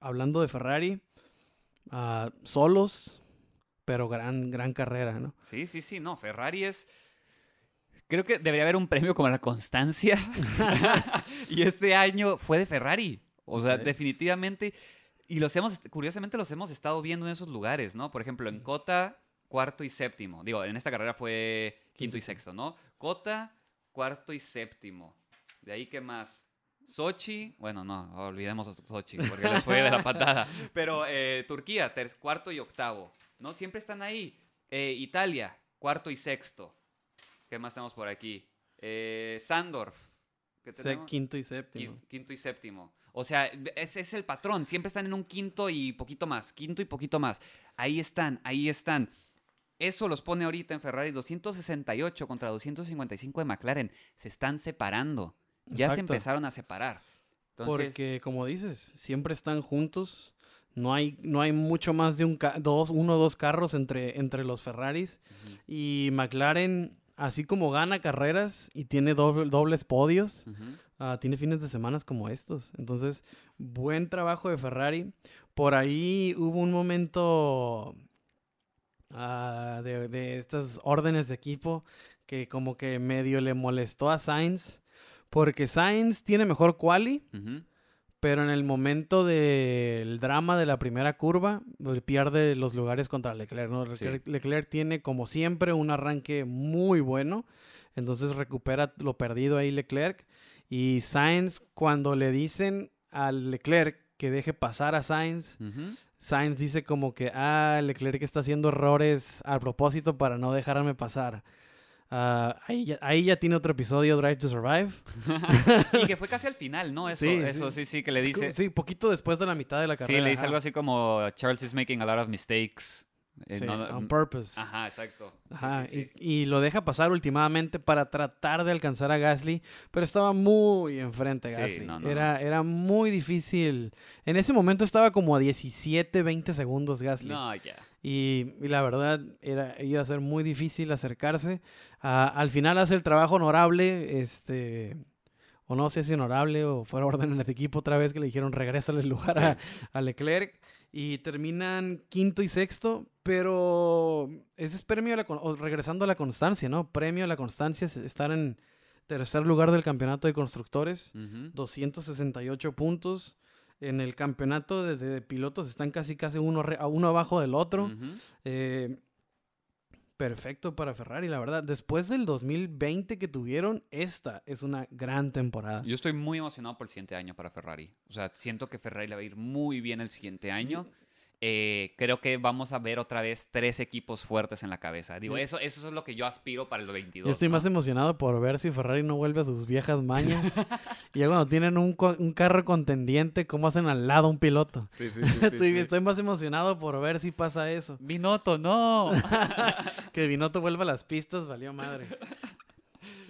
hablando de Ferrari, ah, solos, pero gran, gran carrera, ¿no? Sí, sí, sí, no, Ferrari es... Creo que debería haber un premio como la constancia. y este año fue de Ferrari. O sea, definitivamente. Y los hemos, curiosamente los hemos estado viendo en esos lugares, ¿no? Por ejemplo, en Cota, cuarto y séptimo. Digo, en esta carrera fue quinto y sexto, ¿no? Cota, cuarto y séptimo. De ahí, ¿qué más? Sochi, bueno, no, olvidemos Sochi, porque les fue de la patada. Pero eh, Turquía, cuarto y octavo, ¿no? Siempre están ahí. Eh, Italia, cuarto y sexto. ¿Qué más tenemos por aquí? Eh, Sandorf. quinto y séptimo. Quinto y séptimo. O sea, ese es el patrón. Siempre están en un quinto y poquito más. Quinto y poquito más. Ahí están, ahí están. Eso los pone ahorita en Ferrari 268 contra 255 de McLaren. Se están separando. Ya se empezaron a separar. Porque, como dices, siempre están juntos. No hay, no hay mucho más de un dos, uno o dos carros entre, entre los Ferraris. Y McLaren, así como gana carreras y tiene dobles podios, Ah, tiene fines de semanas como estos. Entonces, buen trabajo de Ferrari. Por ahí hubo un momento ah, de, estas órdenes de equipo que como que medio le molestó a Sainz. Porque Sainz tiene mejor quali, pero en el momento del drama de la primera curva, pues, pierde los lugares contra Leclerc, Leclerc tiene, como siempre, un arranque muy bueno. Entonces recupera lo perdido ahí Leclerc. Y Sainz, cuando le dicen al Leclerc que deje pasar a Sainz, Sainz dice como que, ah, Leclerc está haciendo errores a propósito para no dejarme pasar. Ah, ahí, ya, tiene otro episodio, Drive to Survive. y que fue casi al final, ¿no? Eso sí, eso sí. sí, que le dice. Sí, poquito después de la mitad de la carrera. Sí, le dice algo así como, Charles is making a lot of mistakes. Eh, on purpose. Ajá, exacto. Ajá, y, lo deja pasar últimamente para tratar de alcanzar a Gasly, pero estaba muy enfrente Gasly. era, era muy difícil. En ese momento estaba como a 17, 20 segundos Gasly. No, ya. Y, la verdad era, iba a ser muy difícil acercarse. al final hace el trabajo honorable, este o no sé si honorable o fuera orden en el equipo otra vez que le dijeron regresa el lugar a, a, Leclerc y terminan quinto y sexto, pero ese es premio a la, regresando a la constancia, ¿no? Premio a la constancia es estar en tercer lugar del campeonato de constructores, 268 puntos. En el campeonato de, pilotos están casi casi uno, uno abajo del otro perfecto para Ferrari, la verdad. Después del 2020 que tuvieron, esta es una gran temporada. Yo estoy muy emocionado por el siguiente año para Ferrari. O sea, siento que Ferrari le va a ir muy bien el siguiente año. Eh, creo que vamos a ver otra vez tres equipos fuertes en la cabeza. Digo, eso, eso es lo que yo aspiro para el 22. Yo estoy más emocionado por ver si Ferrari no vuelve a sus viejas mañas. y ya cuando tienen un, un, carro contendiente, ¿cómo hacen al lado un piloto? Sí, sí, sí, estoy, estoy, más emocionado por ver si pasa eso. Binotto, no. que Binotto vuelva a las pistas, valió madre.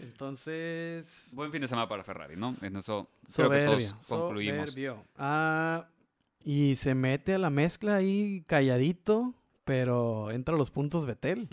Entonces. Buen fin de semana para Ferrari, ¿no? En eso creo que todos concluimos. Ah. Y se mete a la mezcla ahí calladito, pero entra a los puntos Betel.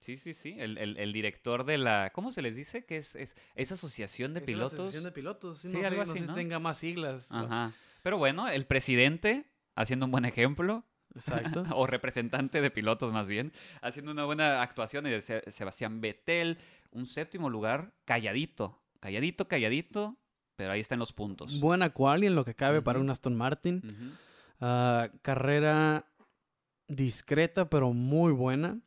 Sí, sí, sí. El, director de la. ¿Cómo se les dice? que es, es, asociación de pilotos? asociación de pilotos. Sí, no, algo así, si tenga más siglas. Ajá. Pero bueno, el presidente, haciendo un buen ejemplo. Exacto. o representante de pilotos, más bien. Haciendo una buena actuación. de Sebastián Betel, un séptimo lugar, calladito. Calladito, calladito pero ahí están los puntos. Buena quali en lo que cabe para un Aston Martin. Ah, carrera discreta, pero muy buena.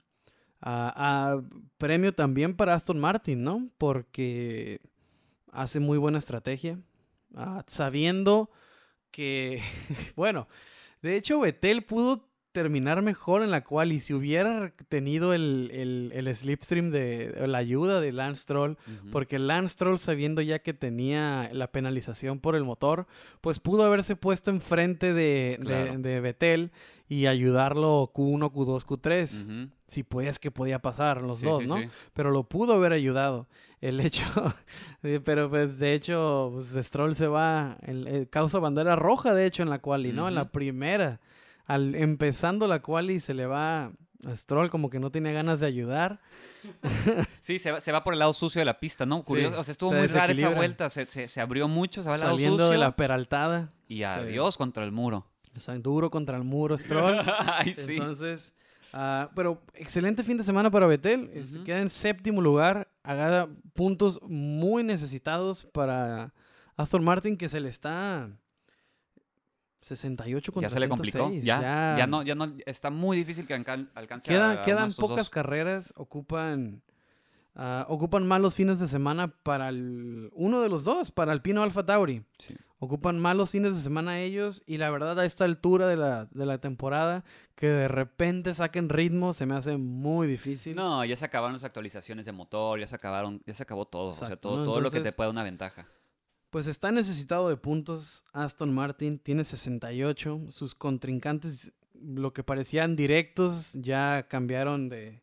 Ah, ah, premio también para Aston Martin, ¿no? Porque hace muy buena estrategia. sabiendo que, bueno, de hecho Betel pudo terminar mejor en la cual y si hubiera tenido el, el, slipstream de la ayuda de Lance Troll, porque Lance Troll sabiendo ya que tenía la penalización por el motor, pues pudo haberse puesto enfrente de, de, Betel y ayudarlo Q1, Q2, Q3. Si pues que podía pasar los dos, ¿no? Pero lo pudo haber ayudado. El hecho, pero pues de hecho, pues, Stroll se va, el, causa bandera roja de hecho en la quali, ¿no? En la primera al empezando la quali se le va a Stroll como que no tiene ganas de ayudar. Sí, se va, se va por el lado sucio de la pista, ¿no? Curioso, o sea, estuvo muy rara esa vuelta, se, se, abrió mucho, se va al lado Saliendo de la peraltada. Y adiós contra el muro. O sea, duro contra el muro, Stroll. Entonces, Ah, pero excelente fin de semana para Betel. Queda en séptimo lugar. Haga puntos muy necesitados para Aston Martin, que se le está 68 contra Ya se le complicó. Ya, ya, no, ya no, está muy difícil que alcance Queda, Quedan pocas carreras, ocupan, uh, ocupan malos fines de semana para el, uno de los dos, para el Pino Alfa Tauri. Ocupan malos fines de semana ellos y la verdad a esta altura de la, de la temporada que de repente saquen ritmo se me hace muy difícil. No, ya se acabaron las actualizaciones de motor, ya se acabaron, ya se acabó todo, o sea, todo, todo lo que te puede dar una ventaja. Pues está necesitado de puntos. Aston Martin tiene 68. Sus contrincantes, lo que parecían directos, ya cambiaron de.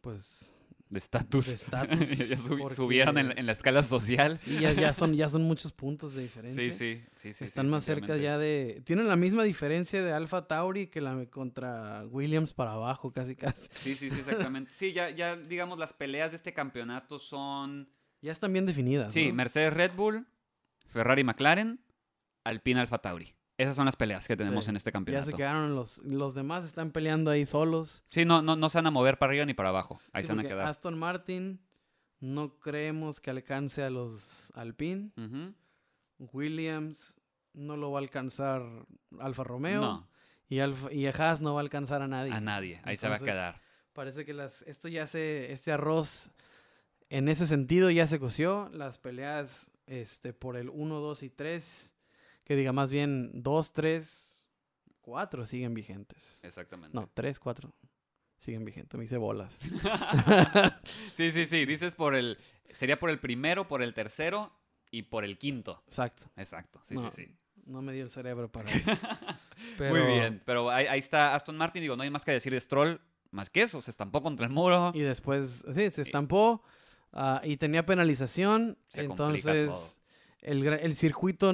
Pues. De estatus. ya subieron en, la escala social. Sí, ya, son, ya son muchos puntos de diferencia. Sí, sí. sí, Están más cerca ya de. Tienen la misma diferencia de Alfa Tauri que la contra Williams para abajo, casi casi. Sí, sí, sí, exactamente. sí, ya, ya, digamos, las peleas de este campeonato son ya están bien definidas. Sí, Mercedes Red Bull, Ferrari McLaren, Alpine Alfa Tauri. Esas son las peleas que tenemos en este campeonato. Ya se quedaron los, los demás, están peleando ahí solos. Sí, no, no, no se van a mover para arriba ni para abajo. Ahí se van a quedar. Aston Martin no creemos que alcance a los Alpine. Williams no lo va a alcanzar Alfa Romeo. No. Y, Alfa, y Haas no va a alcanzar a nadie. A nadie, ahí se va a quedar. Parece que las, esto ya se, este arroz en ese sentido ya se coció. Las peleas este, por el 1, 2 y 3, que diga más bien 2, 3, 4 siguen vigentes. Exactamente. No, 3, 4 siguen vigentes. Me hice bolas. sí, sí, sí. Dices por el. Sería por el primero, por el tercero y por el quinto. Exacto. Exacto. Sí, sí, sí. No me dio el cerebro para eso. Muy bien. Pero ahí, ahí, está Aston Martin. Digo, no hay más que decir de Stroll. Más que eso, se estampó contra el muro. Y después, sí, se estampó. Ah, y tenía penalización. entonces, el, el, circuito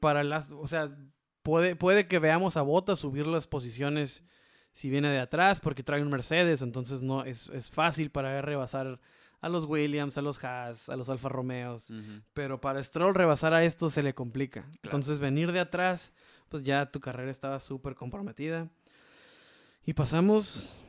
para las. O sea, puede, puede que veamos a Bota subir las posiciones si viene de atrás, porque trae un Mercedes. Entonces, no es, es fácil para rebasar a los Williams, a los Haas, a los Alfa Romeos. Pero para Stroll rebasar a esto se le complica. Entonces, venir de atrás, pues ya tu carrera estaba súper comprometida. Y pasamos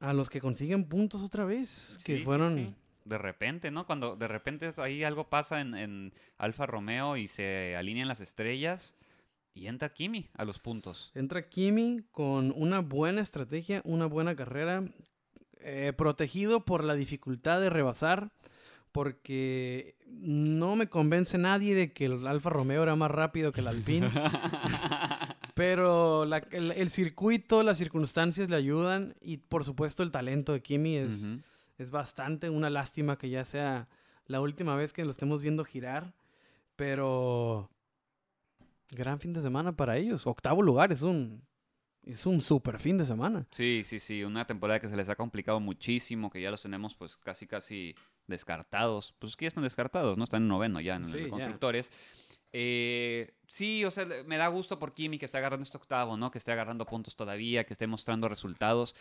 a los que consiguen puntos otra vez, que fueron de repente, ¿no? Cuando de repente ahí algo pasa en, Alfa Romeo y se alinean las estrellas y entra Kimi a los puntos. Entra Kimi con una buena estrategia, una buena carrera, eh, protegido por la dificultad de rebasar, porque no me convence nadie de que el Alfa Romeo era más rápido que el Alpine. Pero el, circuito, las circunstancias le ayudan y por supuesto el talento de Kimi es es bastante una lástima que ya sea la última vez que lo estemos viendo girar, pero gran fin de semana para ellos. Octavo lugar es un es un super fin de semana. Sí, sí, sí, una temporada que se les ha complicado muchísimo, que ya los tenemos pues casi casi descartados. Pues que ya están descartados, ¿no? Están en noveno ya en los constructores. Eh, sí, o sea, me da gusto por Kimi que esté agarrando este octavo, ¿no? Que esté agarrando puntos todavía, que esté mostrando resultados.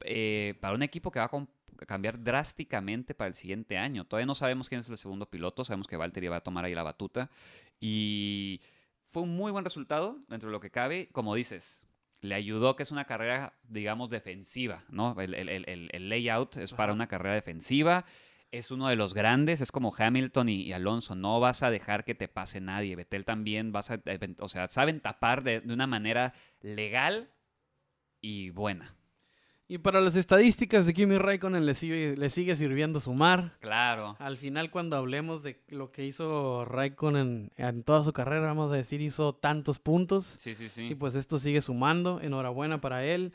Eh, para un equipo que va a cambiar drásticamente para el siguiente año. Todavía no sabemos quién es el segundo piloto, sabemos que Valtteri va a tomar ahí la batuta y fue un muy buen resultado dentro de lo que cabe. Como dices, le ayudó que es una carrera, digamos, defensiva, ¿no? El, layout es para una carrera defensiva. Es uno de los grandes, es como Hamilton y, Alonso. No vas a dejar que te pase nadie. Betel también vas a, o sea, saben tapar de una manera legal y buena. Y para las estadísticas de Kimi Raikkonen le sigue, le sigue sirviendo sumar. Claro. Al final, cuando hablemos de lo que hizo Raikkonen en, toda su carrera, vamos a decir, hizo tantos puntos. Sí, sí, sí. Y pues esto sigue sumando. Enhorabuena para él.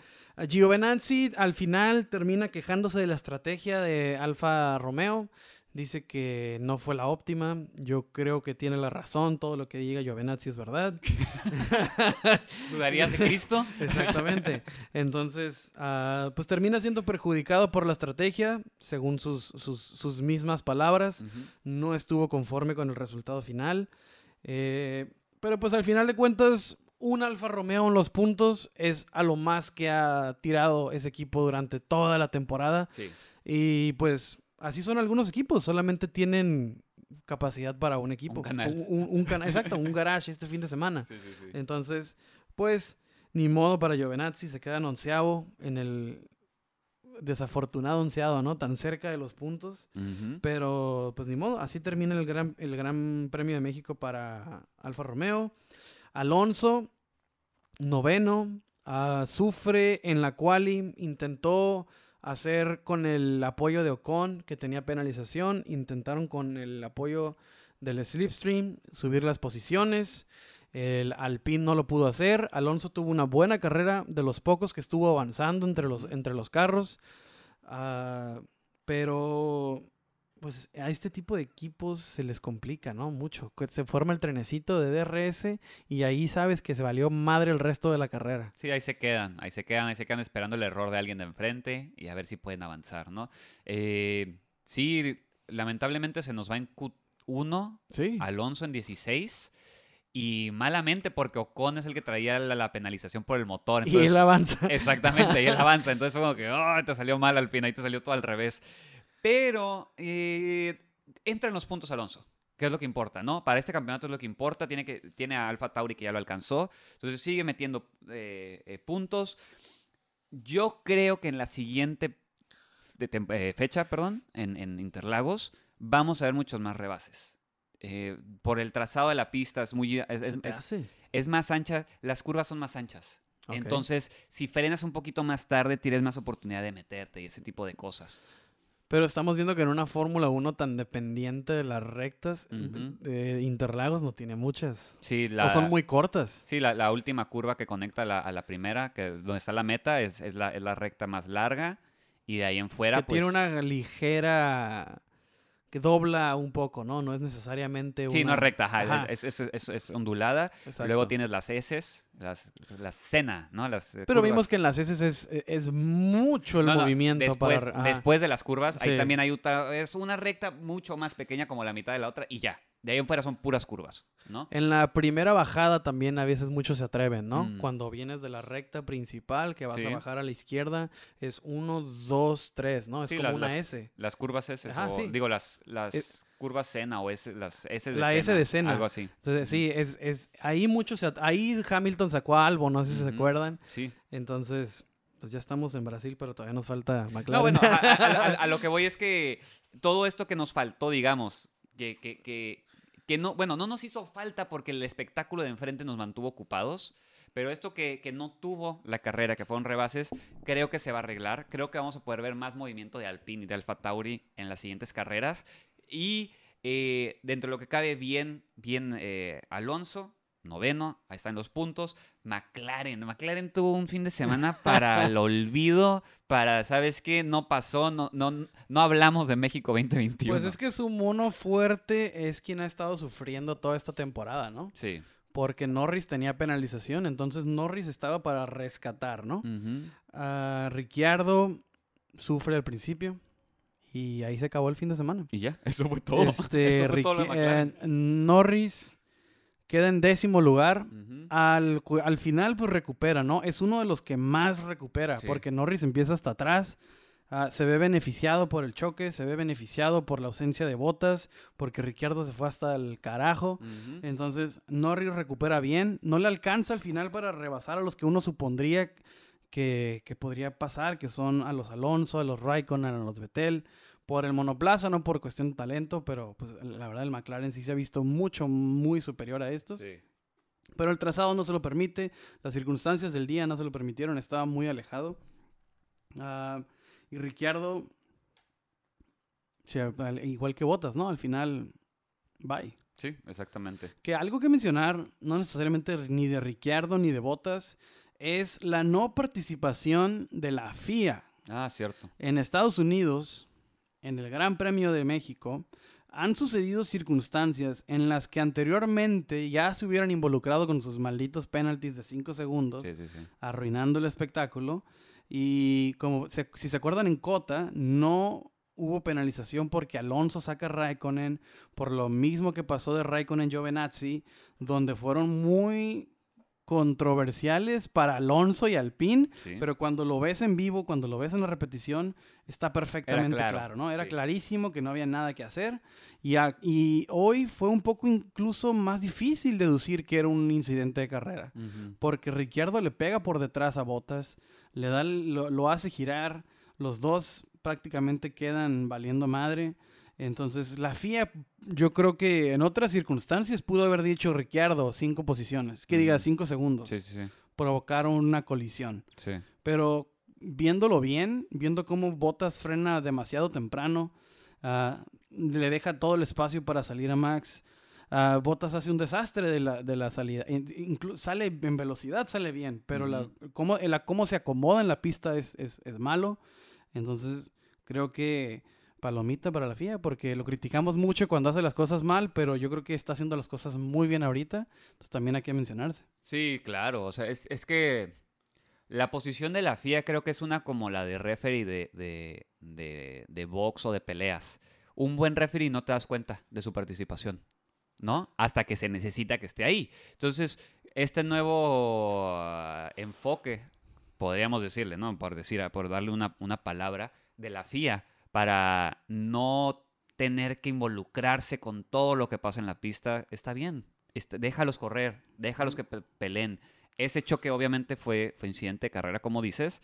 Giovinazzi al final termina quejándose de la estrategia de Alfa Romeo. Dice que no fue la óptima. Yo creo que tiene la razón. Todo lo que diga Giovinazzi es verdad. ¿Dudarías de Cristo? Exactamente. Entonces, ah, pues termina siendo perjudicado por la estrategia, según sus, sus, mismas palabras. No estuvo conforme con el resultado final. Eh, pero pues al final de cuentas, un Alfa Romeo en los puntos es a lo más que ha tirado ese equipo durante toda la temporada. Sí. Y pues así son algunos equipos, solamente tienen capacidad para un equipo. Un canal. exacto, un garage este fin de semana. Entonces, pues Ni modo para Giovinazzi, se queda en onceavo en el desafortunado onceado, ¿no? Tan cerca de los puntos. Pero pues ni modo, así termina el gran, el gran Premio de México para Alfa Romeo. Alonso, noveno, sufre en la quali, intentó hacer con el apoyo de Ocon, que tenía penalización, intentaron con el apoyo del slipstream subir las posiciones. El Alpine no lo pudo hacer. Alonso tuvo una buena carrera, de los pocos que estuvo avanzando entre los, entre los carros. Ah, pero pues a este tipo de equipos se les complica, ¿no? Mucho. Se forma el trenecito de DRS y ahí sabes que se valió madre el resto de la carrera. Sí, ahí se quedan, ahí se quedan, ahí se quedan esperando el error de alguien de enfrente y a ver si pueden avanzar, ¿no? Eh, sí, lamentablemente se nos va en Q1, sí. Alonso en 16. Y malamente porque Ocon es el que traía la, penalización por el motor. y él avanza. Exactamente, y él avanza. Entonces fue como que, oh, te salió mal Alpina y te salió todo al revés. Pero eh, entra en los puntos Alonso, que es lo que importa, ¿no? Para este campeonato es lo que importa. Tiene, que, tiene a Alfa Tauri que ya lo alcanzó. Entonces sigue metiendo eh, eh, puntos. Yo creo que en la siguiente fecha, perdón, en, en Interlagos, vamos a ver muchos más rebases. Eh, por el trazado de la pista es muy... Es, más ancha, las curvas son más anchas. Entonces, si frenas un poquito más tarde, tienes más oportunidad de meterte y ese tipo de cosas. Pero estamos viendo que en una Fórmula 1 tan dependiente de las rectas, Interlagos no tiene muchas. Sí, o son muy cortas. Sí, la, última curva que conecta a la, primera, que donde está la meta, es, la, es, la, recta más larga. Y de ahí en fuera, que Tiene pues una ligera que dobla un poco, ¿no? No es necesariamente una... Sí, no es recta, ajá, Es, es, es, ondulada. Luego tienes las S, las, las cena, ¿no? Las eh, Pero vimos que en las S es, es mucho el movimiento después, Después de las curvas, ahí también hay otra... Es una recta mucho más pequeña como la mitad de la otra y ya. De ahí en fuera son puras curvas, ¿no? En la primera bajada también a veces muchos se atreven, ¿no? Mm. Cuando vienes de la recta principal, que vas a bajar a la izquierda, es 1, 2, 3, ¿no? Es como una S. Las curvas S, digo, las, las curvas Sena o S, las S de La S de Sena. Algo así. Entonces, sí, es, es, ahí muchos, ahí Hamilton sacó a Albo, no sé si se acuerdan. Sí. Entonces, pues ya estamos en Brasil, pero todavía nos falta McLaren. No, bueno, a, lo que voy es que todo esto que nos faltó, digamos, que, que, que que no, bueno, no nos hizo falta porque el espectáculo de enfrente nos mantuvo ocupados. Pero esto que, no tuvo la carrera, que fueron rebases, creo que se va a arreglar. Creo que vamos a poder ver más movimiento de Alpine y de Alfa Tauri en las siguientes carreras. Y eh, dentro de lo que cabe, bien, bien eh, Alonso, noveno, ahí están los puntos. McLaren, McLaren tuvo un fin de semana para el olvido, para, ¿sabes qué? No pasó, no, no, no hablamos de México 2021. Pues es que su mono fuerte es quien ha estado sufriendo toda esta temporada, ¿no? Sí. Porque Norris tenía penalización, entonces Norris estaba para rescatar, ¿no? Ricciardo sufre al principio, y ahí se acabó el fin de semana. Y ya, eso fue todo. Este, eh, Norris queda en décimo lugar. al, al, final, pues recupera, ¿no? Es uno de los que más recupera, porque Norris empieza hasta atrás. Ah, se ve beneficiado por el choque, se ve beneficiado por la ausencia de botas, porque Ricciardo se fue hasta el carajo. Entonces, Norris recupera bien. No le alcanza al final para rebasar a los que uno supondría que, que podría pasar, que son a los Alonso, a los Raikkonen, a los Vettel por el monoplaza, no por cuestión de talento, pero pues la verdad el McLaren sí se ha visto mucho, muy superior a estos. Sí. Pero el trazado no se lo permite, las circunstancias del día no se lo permitieron, estaba muy alejado. Ah, y Ricciardo, igual que Botas, ¿no? Al final, bye. Sí, exactamente. Que algo que mencionar, no necesariamente ni de Ricciardo ni de Botas, es la no participación de la FIA. Ah, cierto. En Estados Unidos, en el Gran Premio de México, han sucedido circunstancias en las que anteriormente ya se hubieran involucrado con sus malditos penalties de 5 segundos, arruinando el espectáculo. Y como si se acuerdan en Cota, no hubo penalización porque Alonso saca a Raikkonen, por lo mismo que pasó de Raikkonen Giovinazzi, donde fueron muy controversiales para Alonso y Alpine, pero cuando lo ves en vivo, cuando lo ves en la repetición, está perfectamente claro. ¿no? Era clarísimo que no había nada que hacer y, y, hoy fue un poco incluso más difícil deducir que era un incidente de carrera, porque Ricciardo le pega por detrás a Botas, le da, lo hace girar, los dos prácticamente quedan valiendo madre. Entonces, la FIA, yo creo que en otras circunstancias pudo haber dicho Ricciardo cinco posiciones, que diga cinco segundos. Sí, sí, Provocaron una colisión. Sí. Pero viéndolo bien, viendo cómo Bottas frena demasiado temprano, ah, le deja todo el espacio para salir a Max. Uh, Bottas hace un desastre de la, de la salida. sale en velocidad, sale bien, pero la, cómo, la, cómo se acomoda en la pista es, es, es malo. Entonces, creo que palomita para la FIA, porque lo criticamos mucho cuando hace las cosas mal, pero yo creo que está haciendo las cosas muy bien ahorita, entonces también hay que mencionarse. Sí, claro, o sea, es, que la posición de la FIA creo que es una como la de referee de, de, de, de box o de peleas. Un buen referee no te das cuenta de su participación, ¿no? Hasta que se necesita que esté ahí. Entonces, este nuevo ah, enfoque, podríamos decirle, ¿no? Por decir, por darle una, una palabra, de la FIA para no tener que involucrarse con todo lo que pasa en la pista, está bien. Este, déjalos correr, déjalos que peleen. Ese choque obviamente fue, fue incidente de carrera, como dices.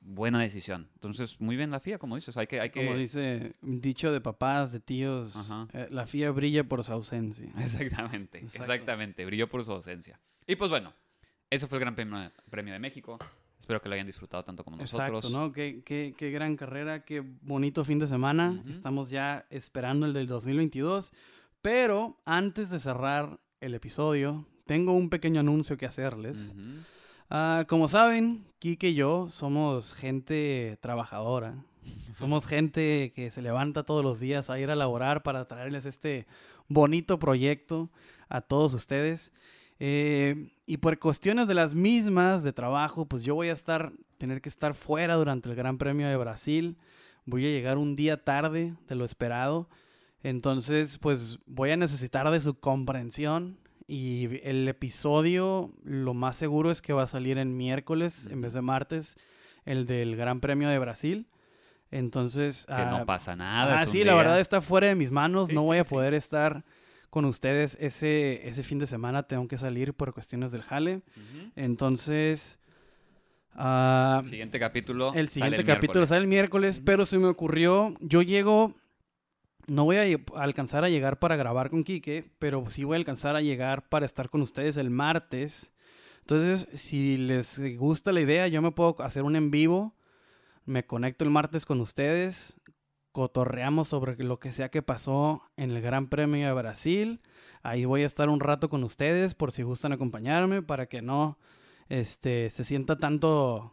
Buena decisión. Entonces, muy bien la FIA, como dices. Hay que, hay que... Como dice dicho de papás, de tíos, eh, la FIA brilla por su ausencia. Exactamente, exactamente. Brilló por su ausencia. Y pues bueno, ese fue el Gran Premio de México. Espero que lo hayan disfrutado tanto como nosotros. Exacto, ¿no? Qué, qué, qué gran carrera, qué bonito fin de semana. Estamos ya esperando el del 2022. Pero antes de cerrar el episodio, tengo un pequeño anuncio que hacerles. Ah, como saben, Kike y yo somos gente trabajadora. somos gente que se levanta todos los días a ir a laborar para traerles este bonito proyecto a todos ustedes. Eh, y por cuestiones de las mismas de trabajo, pues yo voy a estar, tener que estar fuera durante el Gran Premio de Brasil. Voy a llegar un día tarde de lo esperado. Entonces, pues voy a necesitar de su comprensión. Y el episodio, lo más seguro es que va a salir en miércoles en vez de martes, el del Gran Premio de Brasil. Entonces. Que no ah, pasa nada. Ah, sí, la verdad está fuera de mis manos. no voy a poder estar con ustedes ese, ese fin de semana. Tengo que salir por cuestiones del jale. Entonces... Uh, siguiente capítulo. El siguiente capítulo sale el miércoles, pero se me ocurrió, yo llego, no voy a alcanzar a llegar para grabar con Quique, pero sí voy a alcanzar a llegar para estar con ustedes el martes. Entonces, si les gusta la idea, yo me puedo hacer un en vivo. Me conecto el martes con ustedes cotorreamos sobre lo que sea que pasó en el Gran Premio de Brasil. Ahí voy a estar un rato con ustedes por si gustan acompañarme para que no este, se sienta tanto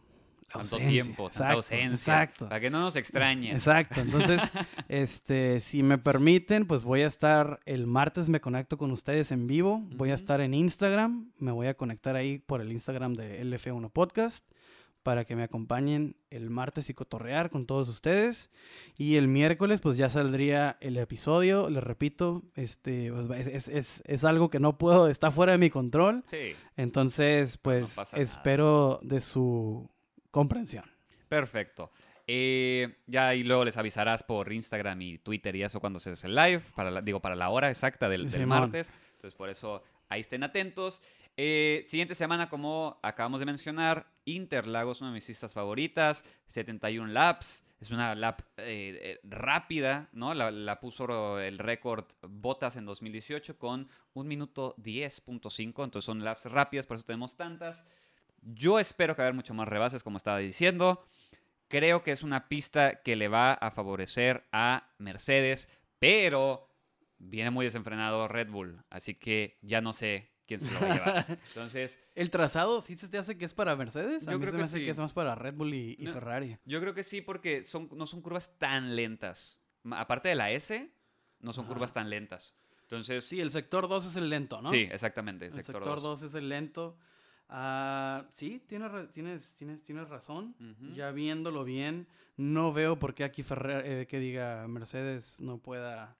tanto tiempo, tanta ausencia. Exacto. Para que no nos extrañen. Exacto. Entonces, este, si me permiten, pues voy a estar el martes me conecto con ustedes en vivo. Voy a estar en Instagram. Me voy a conectar ahí por el Instagram de LF1 Podcast para que me acompañen el martes y cotorrear con todos ustedes. Y el miércoles pues ya saldría el episodio, les repito, este, pues, es, algo que no puedo, está fuera de mi control. Sí. Entonces pues espero de su comprensión. Perfecto. Eh, ya y luego les avisarás por Instagram y Twitter y eso cuando se hace el live, para digo, para la hora exacta del, del martes. Entonces por eso ahí estén atentos. Eh, siguiente semana, como acabamos de mencionar, Interlagos, una de mis pistas favoritas, 71 laps. Es una lap eh, eh, rápida, ¿no? La, puso el récord Botas en 2018 con 1 minuto 10.5. Entonces son laps rápidas, por eso tenemos tantas. Yo espero que haya mucho más rebases, como estaba diciendo. Creo que es una pista que le va a favorecer a Mercedes, pero viene muy desenfrenado Red Bull. Así que ya no sé quién se lo va a llevar. Entonces. ¿El trazado sí se te hace que es para Mercedes? Yo creo que hace que es más para Red Bull y, Ferrari. Yo creo que sí, porque son, no son curvas tan lentas. Aparte de la S, no son curvas tan lentas. Entonces. Sí, el sector 2 es el lento, ¿no? Sí, exactamente. El sector, 2 es el lento. Uh, sí, tienes, tienes, tienes, tienes razón. Ya viéndolo bien, no veo por qué aquí Ferrari, eh, que diga Mercedes no pueda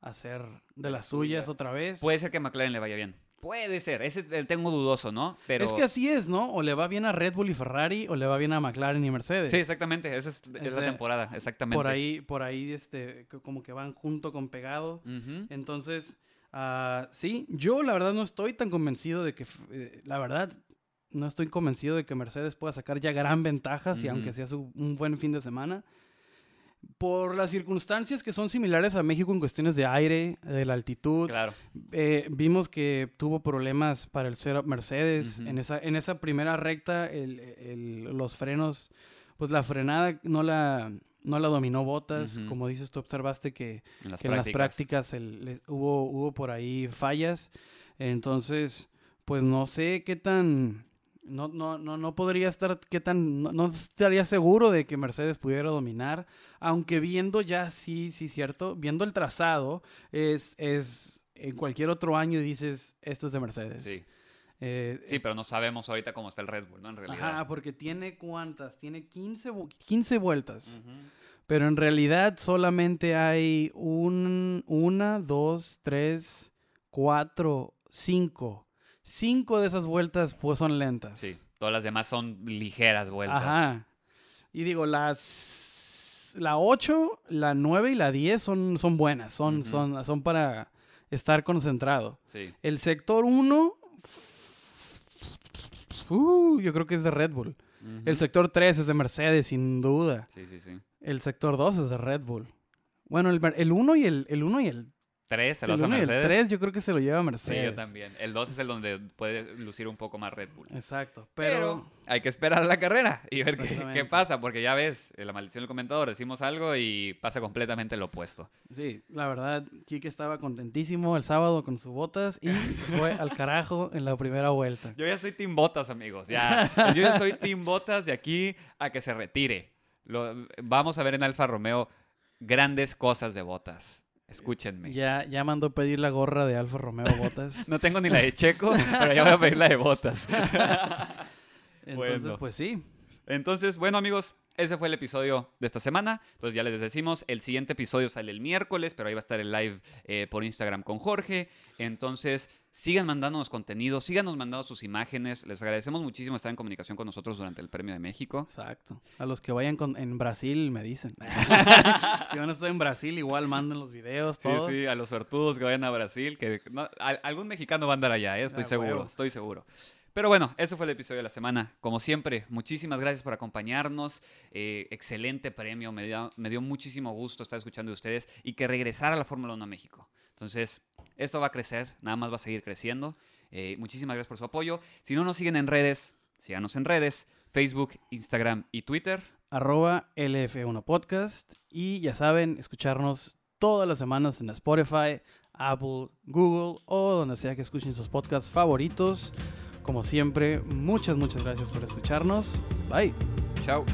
hacer de las suyas otra vez. Puede ser que McLaren le vaya bien. Puede ser, ese tengo dudoso, ¿no? Pero... Es que así es, ¿no? O le va bien a Red Bull y Ferrari, o le va bien a McLaren y Mercedes. Sí, exactamente, esa es, la temporada, exactamente. Por ahí, por ahí, este, como que van junto con pegado. Entonces, uh, sí, yo la verdad no estoy tan convencido de que, eh, la verdad, no estoy convencido de que Mercedes pueda sacar ya gran ventaja, si aunque sea un buen fin de semana por las circunstancias que son similares a México en cuestiones de aire, de la altitud. Claro. Eh, vimos que tuvo problemas para el setup Mercedes. en, esa, en esa primera recta, los frenos, pues la frenada no la, no la dominó Botas. Como dices, tú observaste que en las prácticas, hubo, hubo por ahí fallas. Entonces, pues no sé qué tan no, no, no, no podría estar, qué tan, no, estaría seguro de que Mercedes pudiera dominar, aunque viendo ya, sí, sí, cierto, viendo el trazado, es, es en cualquier otro año dices, esto es de Mercedes. Sí. Eh, sí, pero no sabemos ahorita cómo está el Red Bull, ¿no? En realidad. Ajá, porque tiene cuántas, tiene 15, 15 vueltas. Pero en realidad solamente hay un, una, dos, tres, cuatro, cinco Cinco de esas vueltas pues son lentas. Sí, todas las demás son ligeras vueltas. Ajá. Y digo, las la 8, la 9 y la 10 son, son buenas, son, son, son para estar concentrado. Sí. El sector 1, uh, yo creo que es de Red Bull. El sector 3 es de Mercedes, sin duda. Sí, sí, sí. El sector 2 es de Red Bull. Bueno, el 1 y el, el, uno y el 3 se lo hace Mercedes. El 3 yo creo que se lo lleva Mercedes. Sí, yo también. El 2 es el donde puede lucir un poco más Red Bull. Exacto. Pero, hay que esperar a la carrera y ver qué, pasa, porque ya ves, en la maldición del comentador decimos algo y pasa completamente lo opuesto. Sí, la verdad, Kike estaba contentísimo el sábado con sus botas y se fue al carajo en la primera vuelta. Yo ya soy Team Botas, amigos. Ya. Yo ya soy Team Botas de aquí a que se retire. Lo, vamos a ver en Alfa Romeo grandes cosas de Botas. Escúchenme. Ya, ya mandó pedir la gorra de Alfa Romeo Botas. no tengo ni la de Checo, pero ya voy a pedir la de Botas. Entonces, pues sí. Entonces, bueno, amigos, ese fue el episodio de esta semana. Entonces ya les decimos, el siguiente episodio sale el miércoles, pero ahí va a estar el live eh, por Instagram con Jorge. Entonces, sigan mandándonos contenido, síganos mandando sus imágenes. Les agradecemos muchísimo estar en comunicación con nosotros durante el Premio de México. Exacto. A los que vayan en Brasil me dicen. si van a estar en Brasil, igual manden los videos, todo. Sí, sí, a los sortudos que vayan a Brasil, que algún mexicano va a andar allá, ¿eh? estoy seguro, estoy seguro. Pero bueno, eso fue el episodio de la semana. Como siempre, muchísimas gracias por acompañarnos. Eh, excelente premio. Me dio, me dio muchísimo gusto estar escuchando de ustedes y que regresara a la Fórmula 1 a México. Entonces, esto va a crecer, nada más va a seguir creciendo. Eh, muchísimas gracias por su apoyo. Si no nos siguen en redes, síganos en redes, Facebook, Instagram y Twitter. Arroba LF1 Podcast. Y ya saben, escucharnos todas las semanas en Spotify, Apple, Google o donde sea que escuchen sus podcasts favoritos. Como siempre, muchas, muchas gracias por escucharnos. Bye. Chao.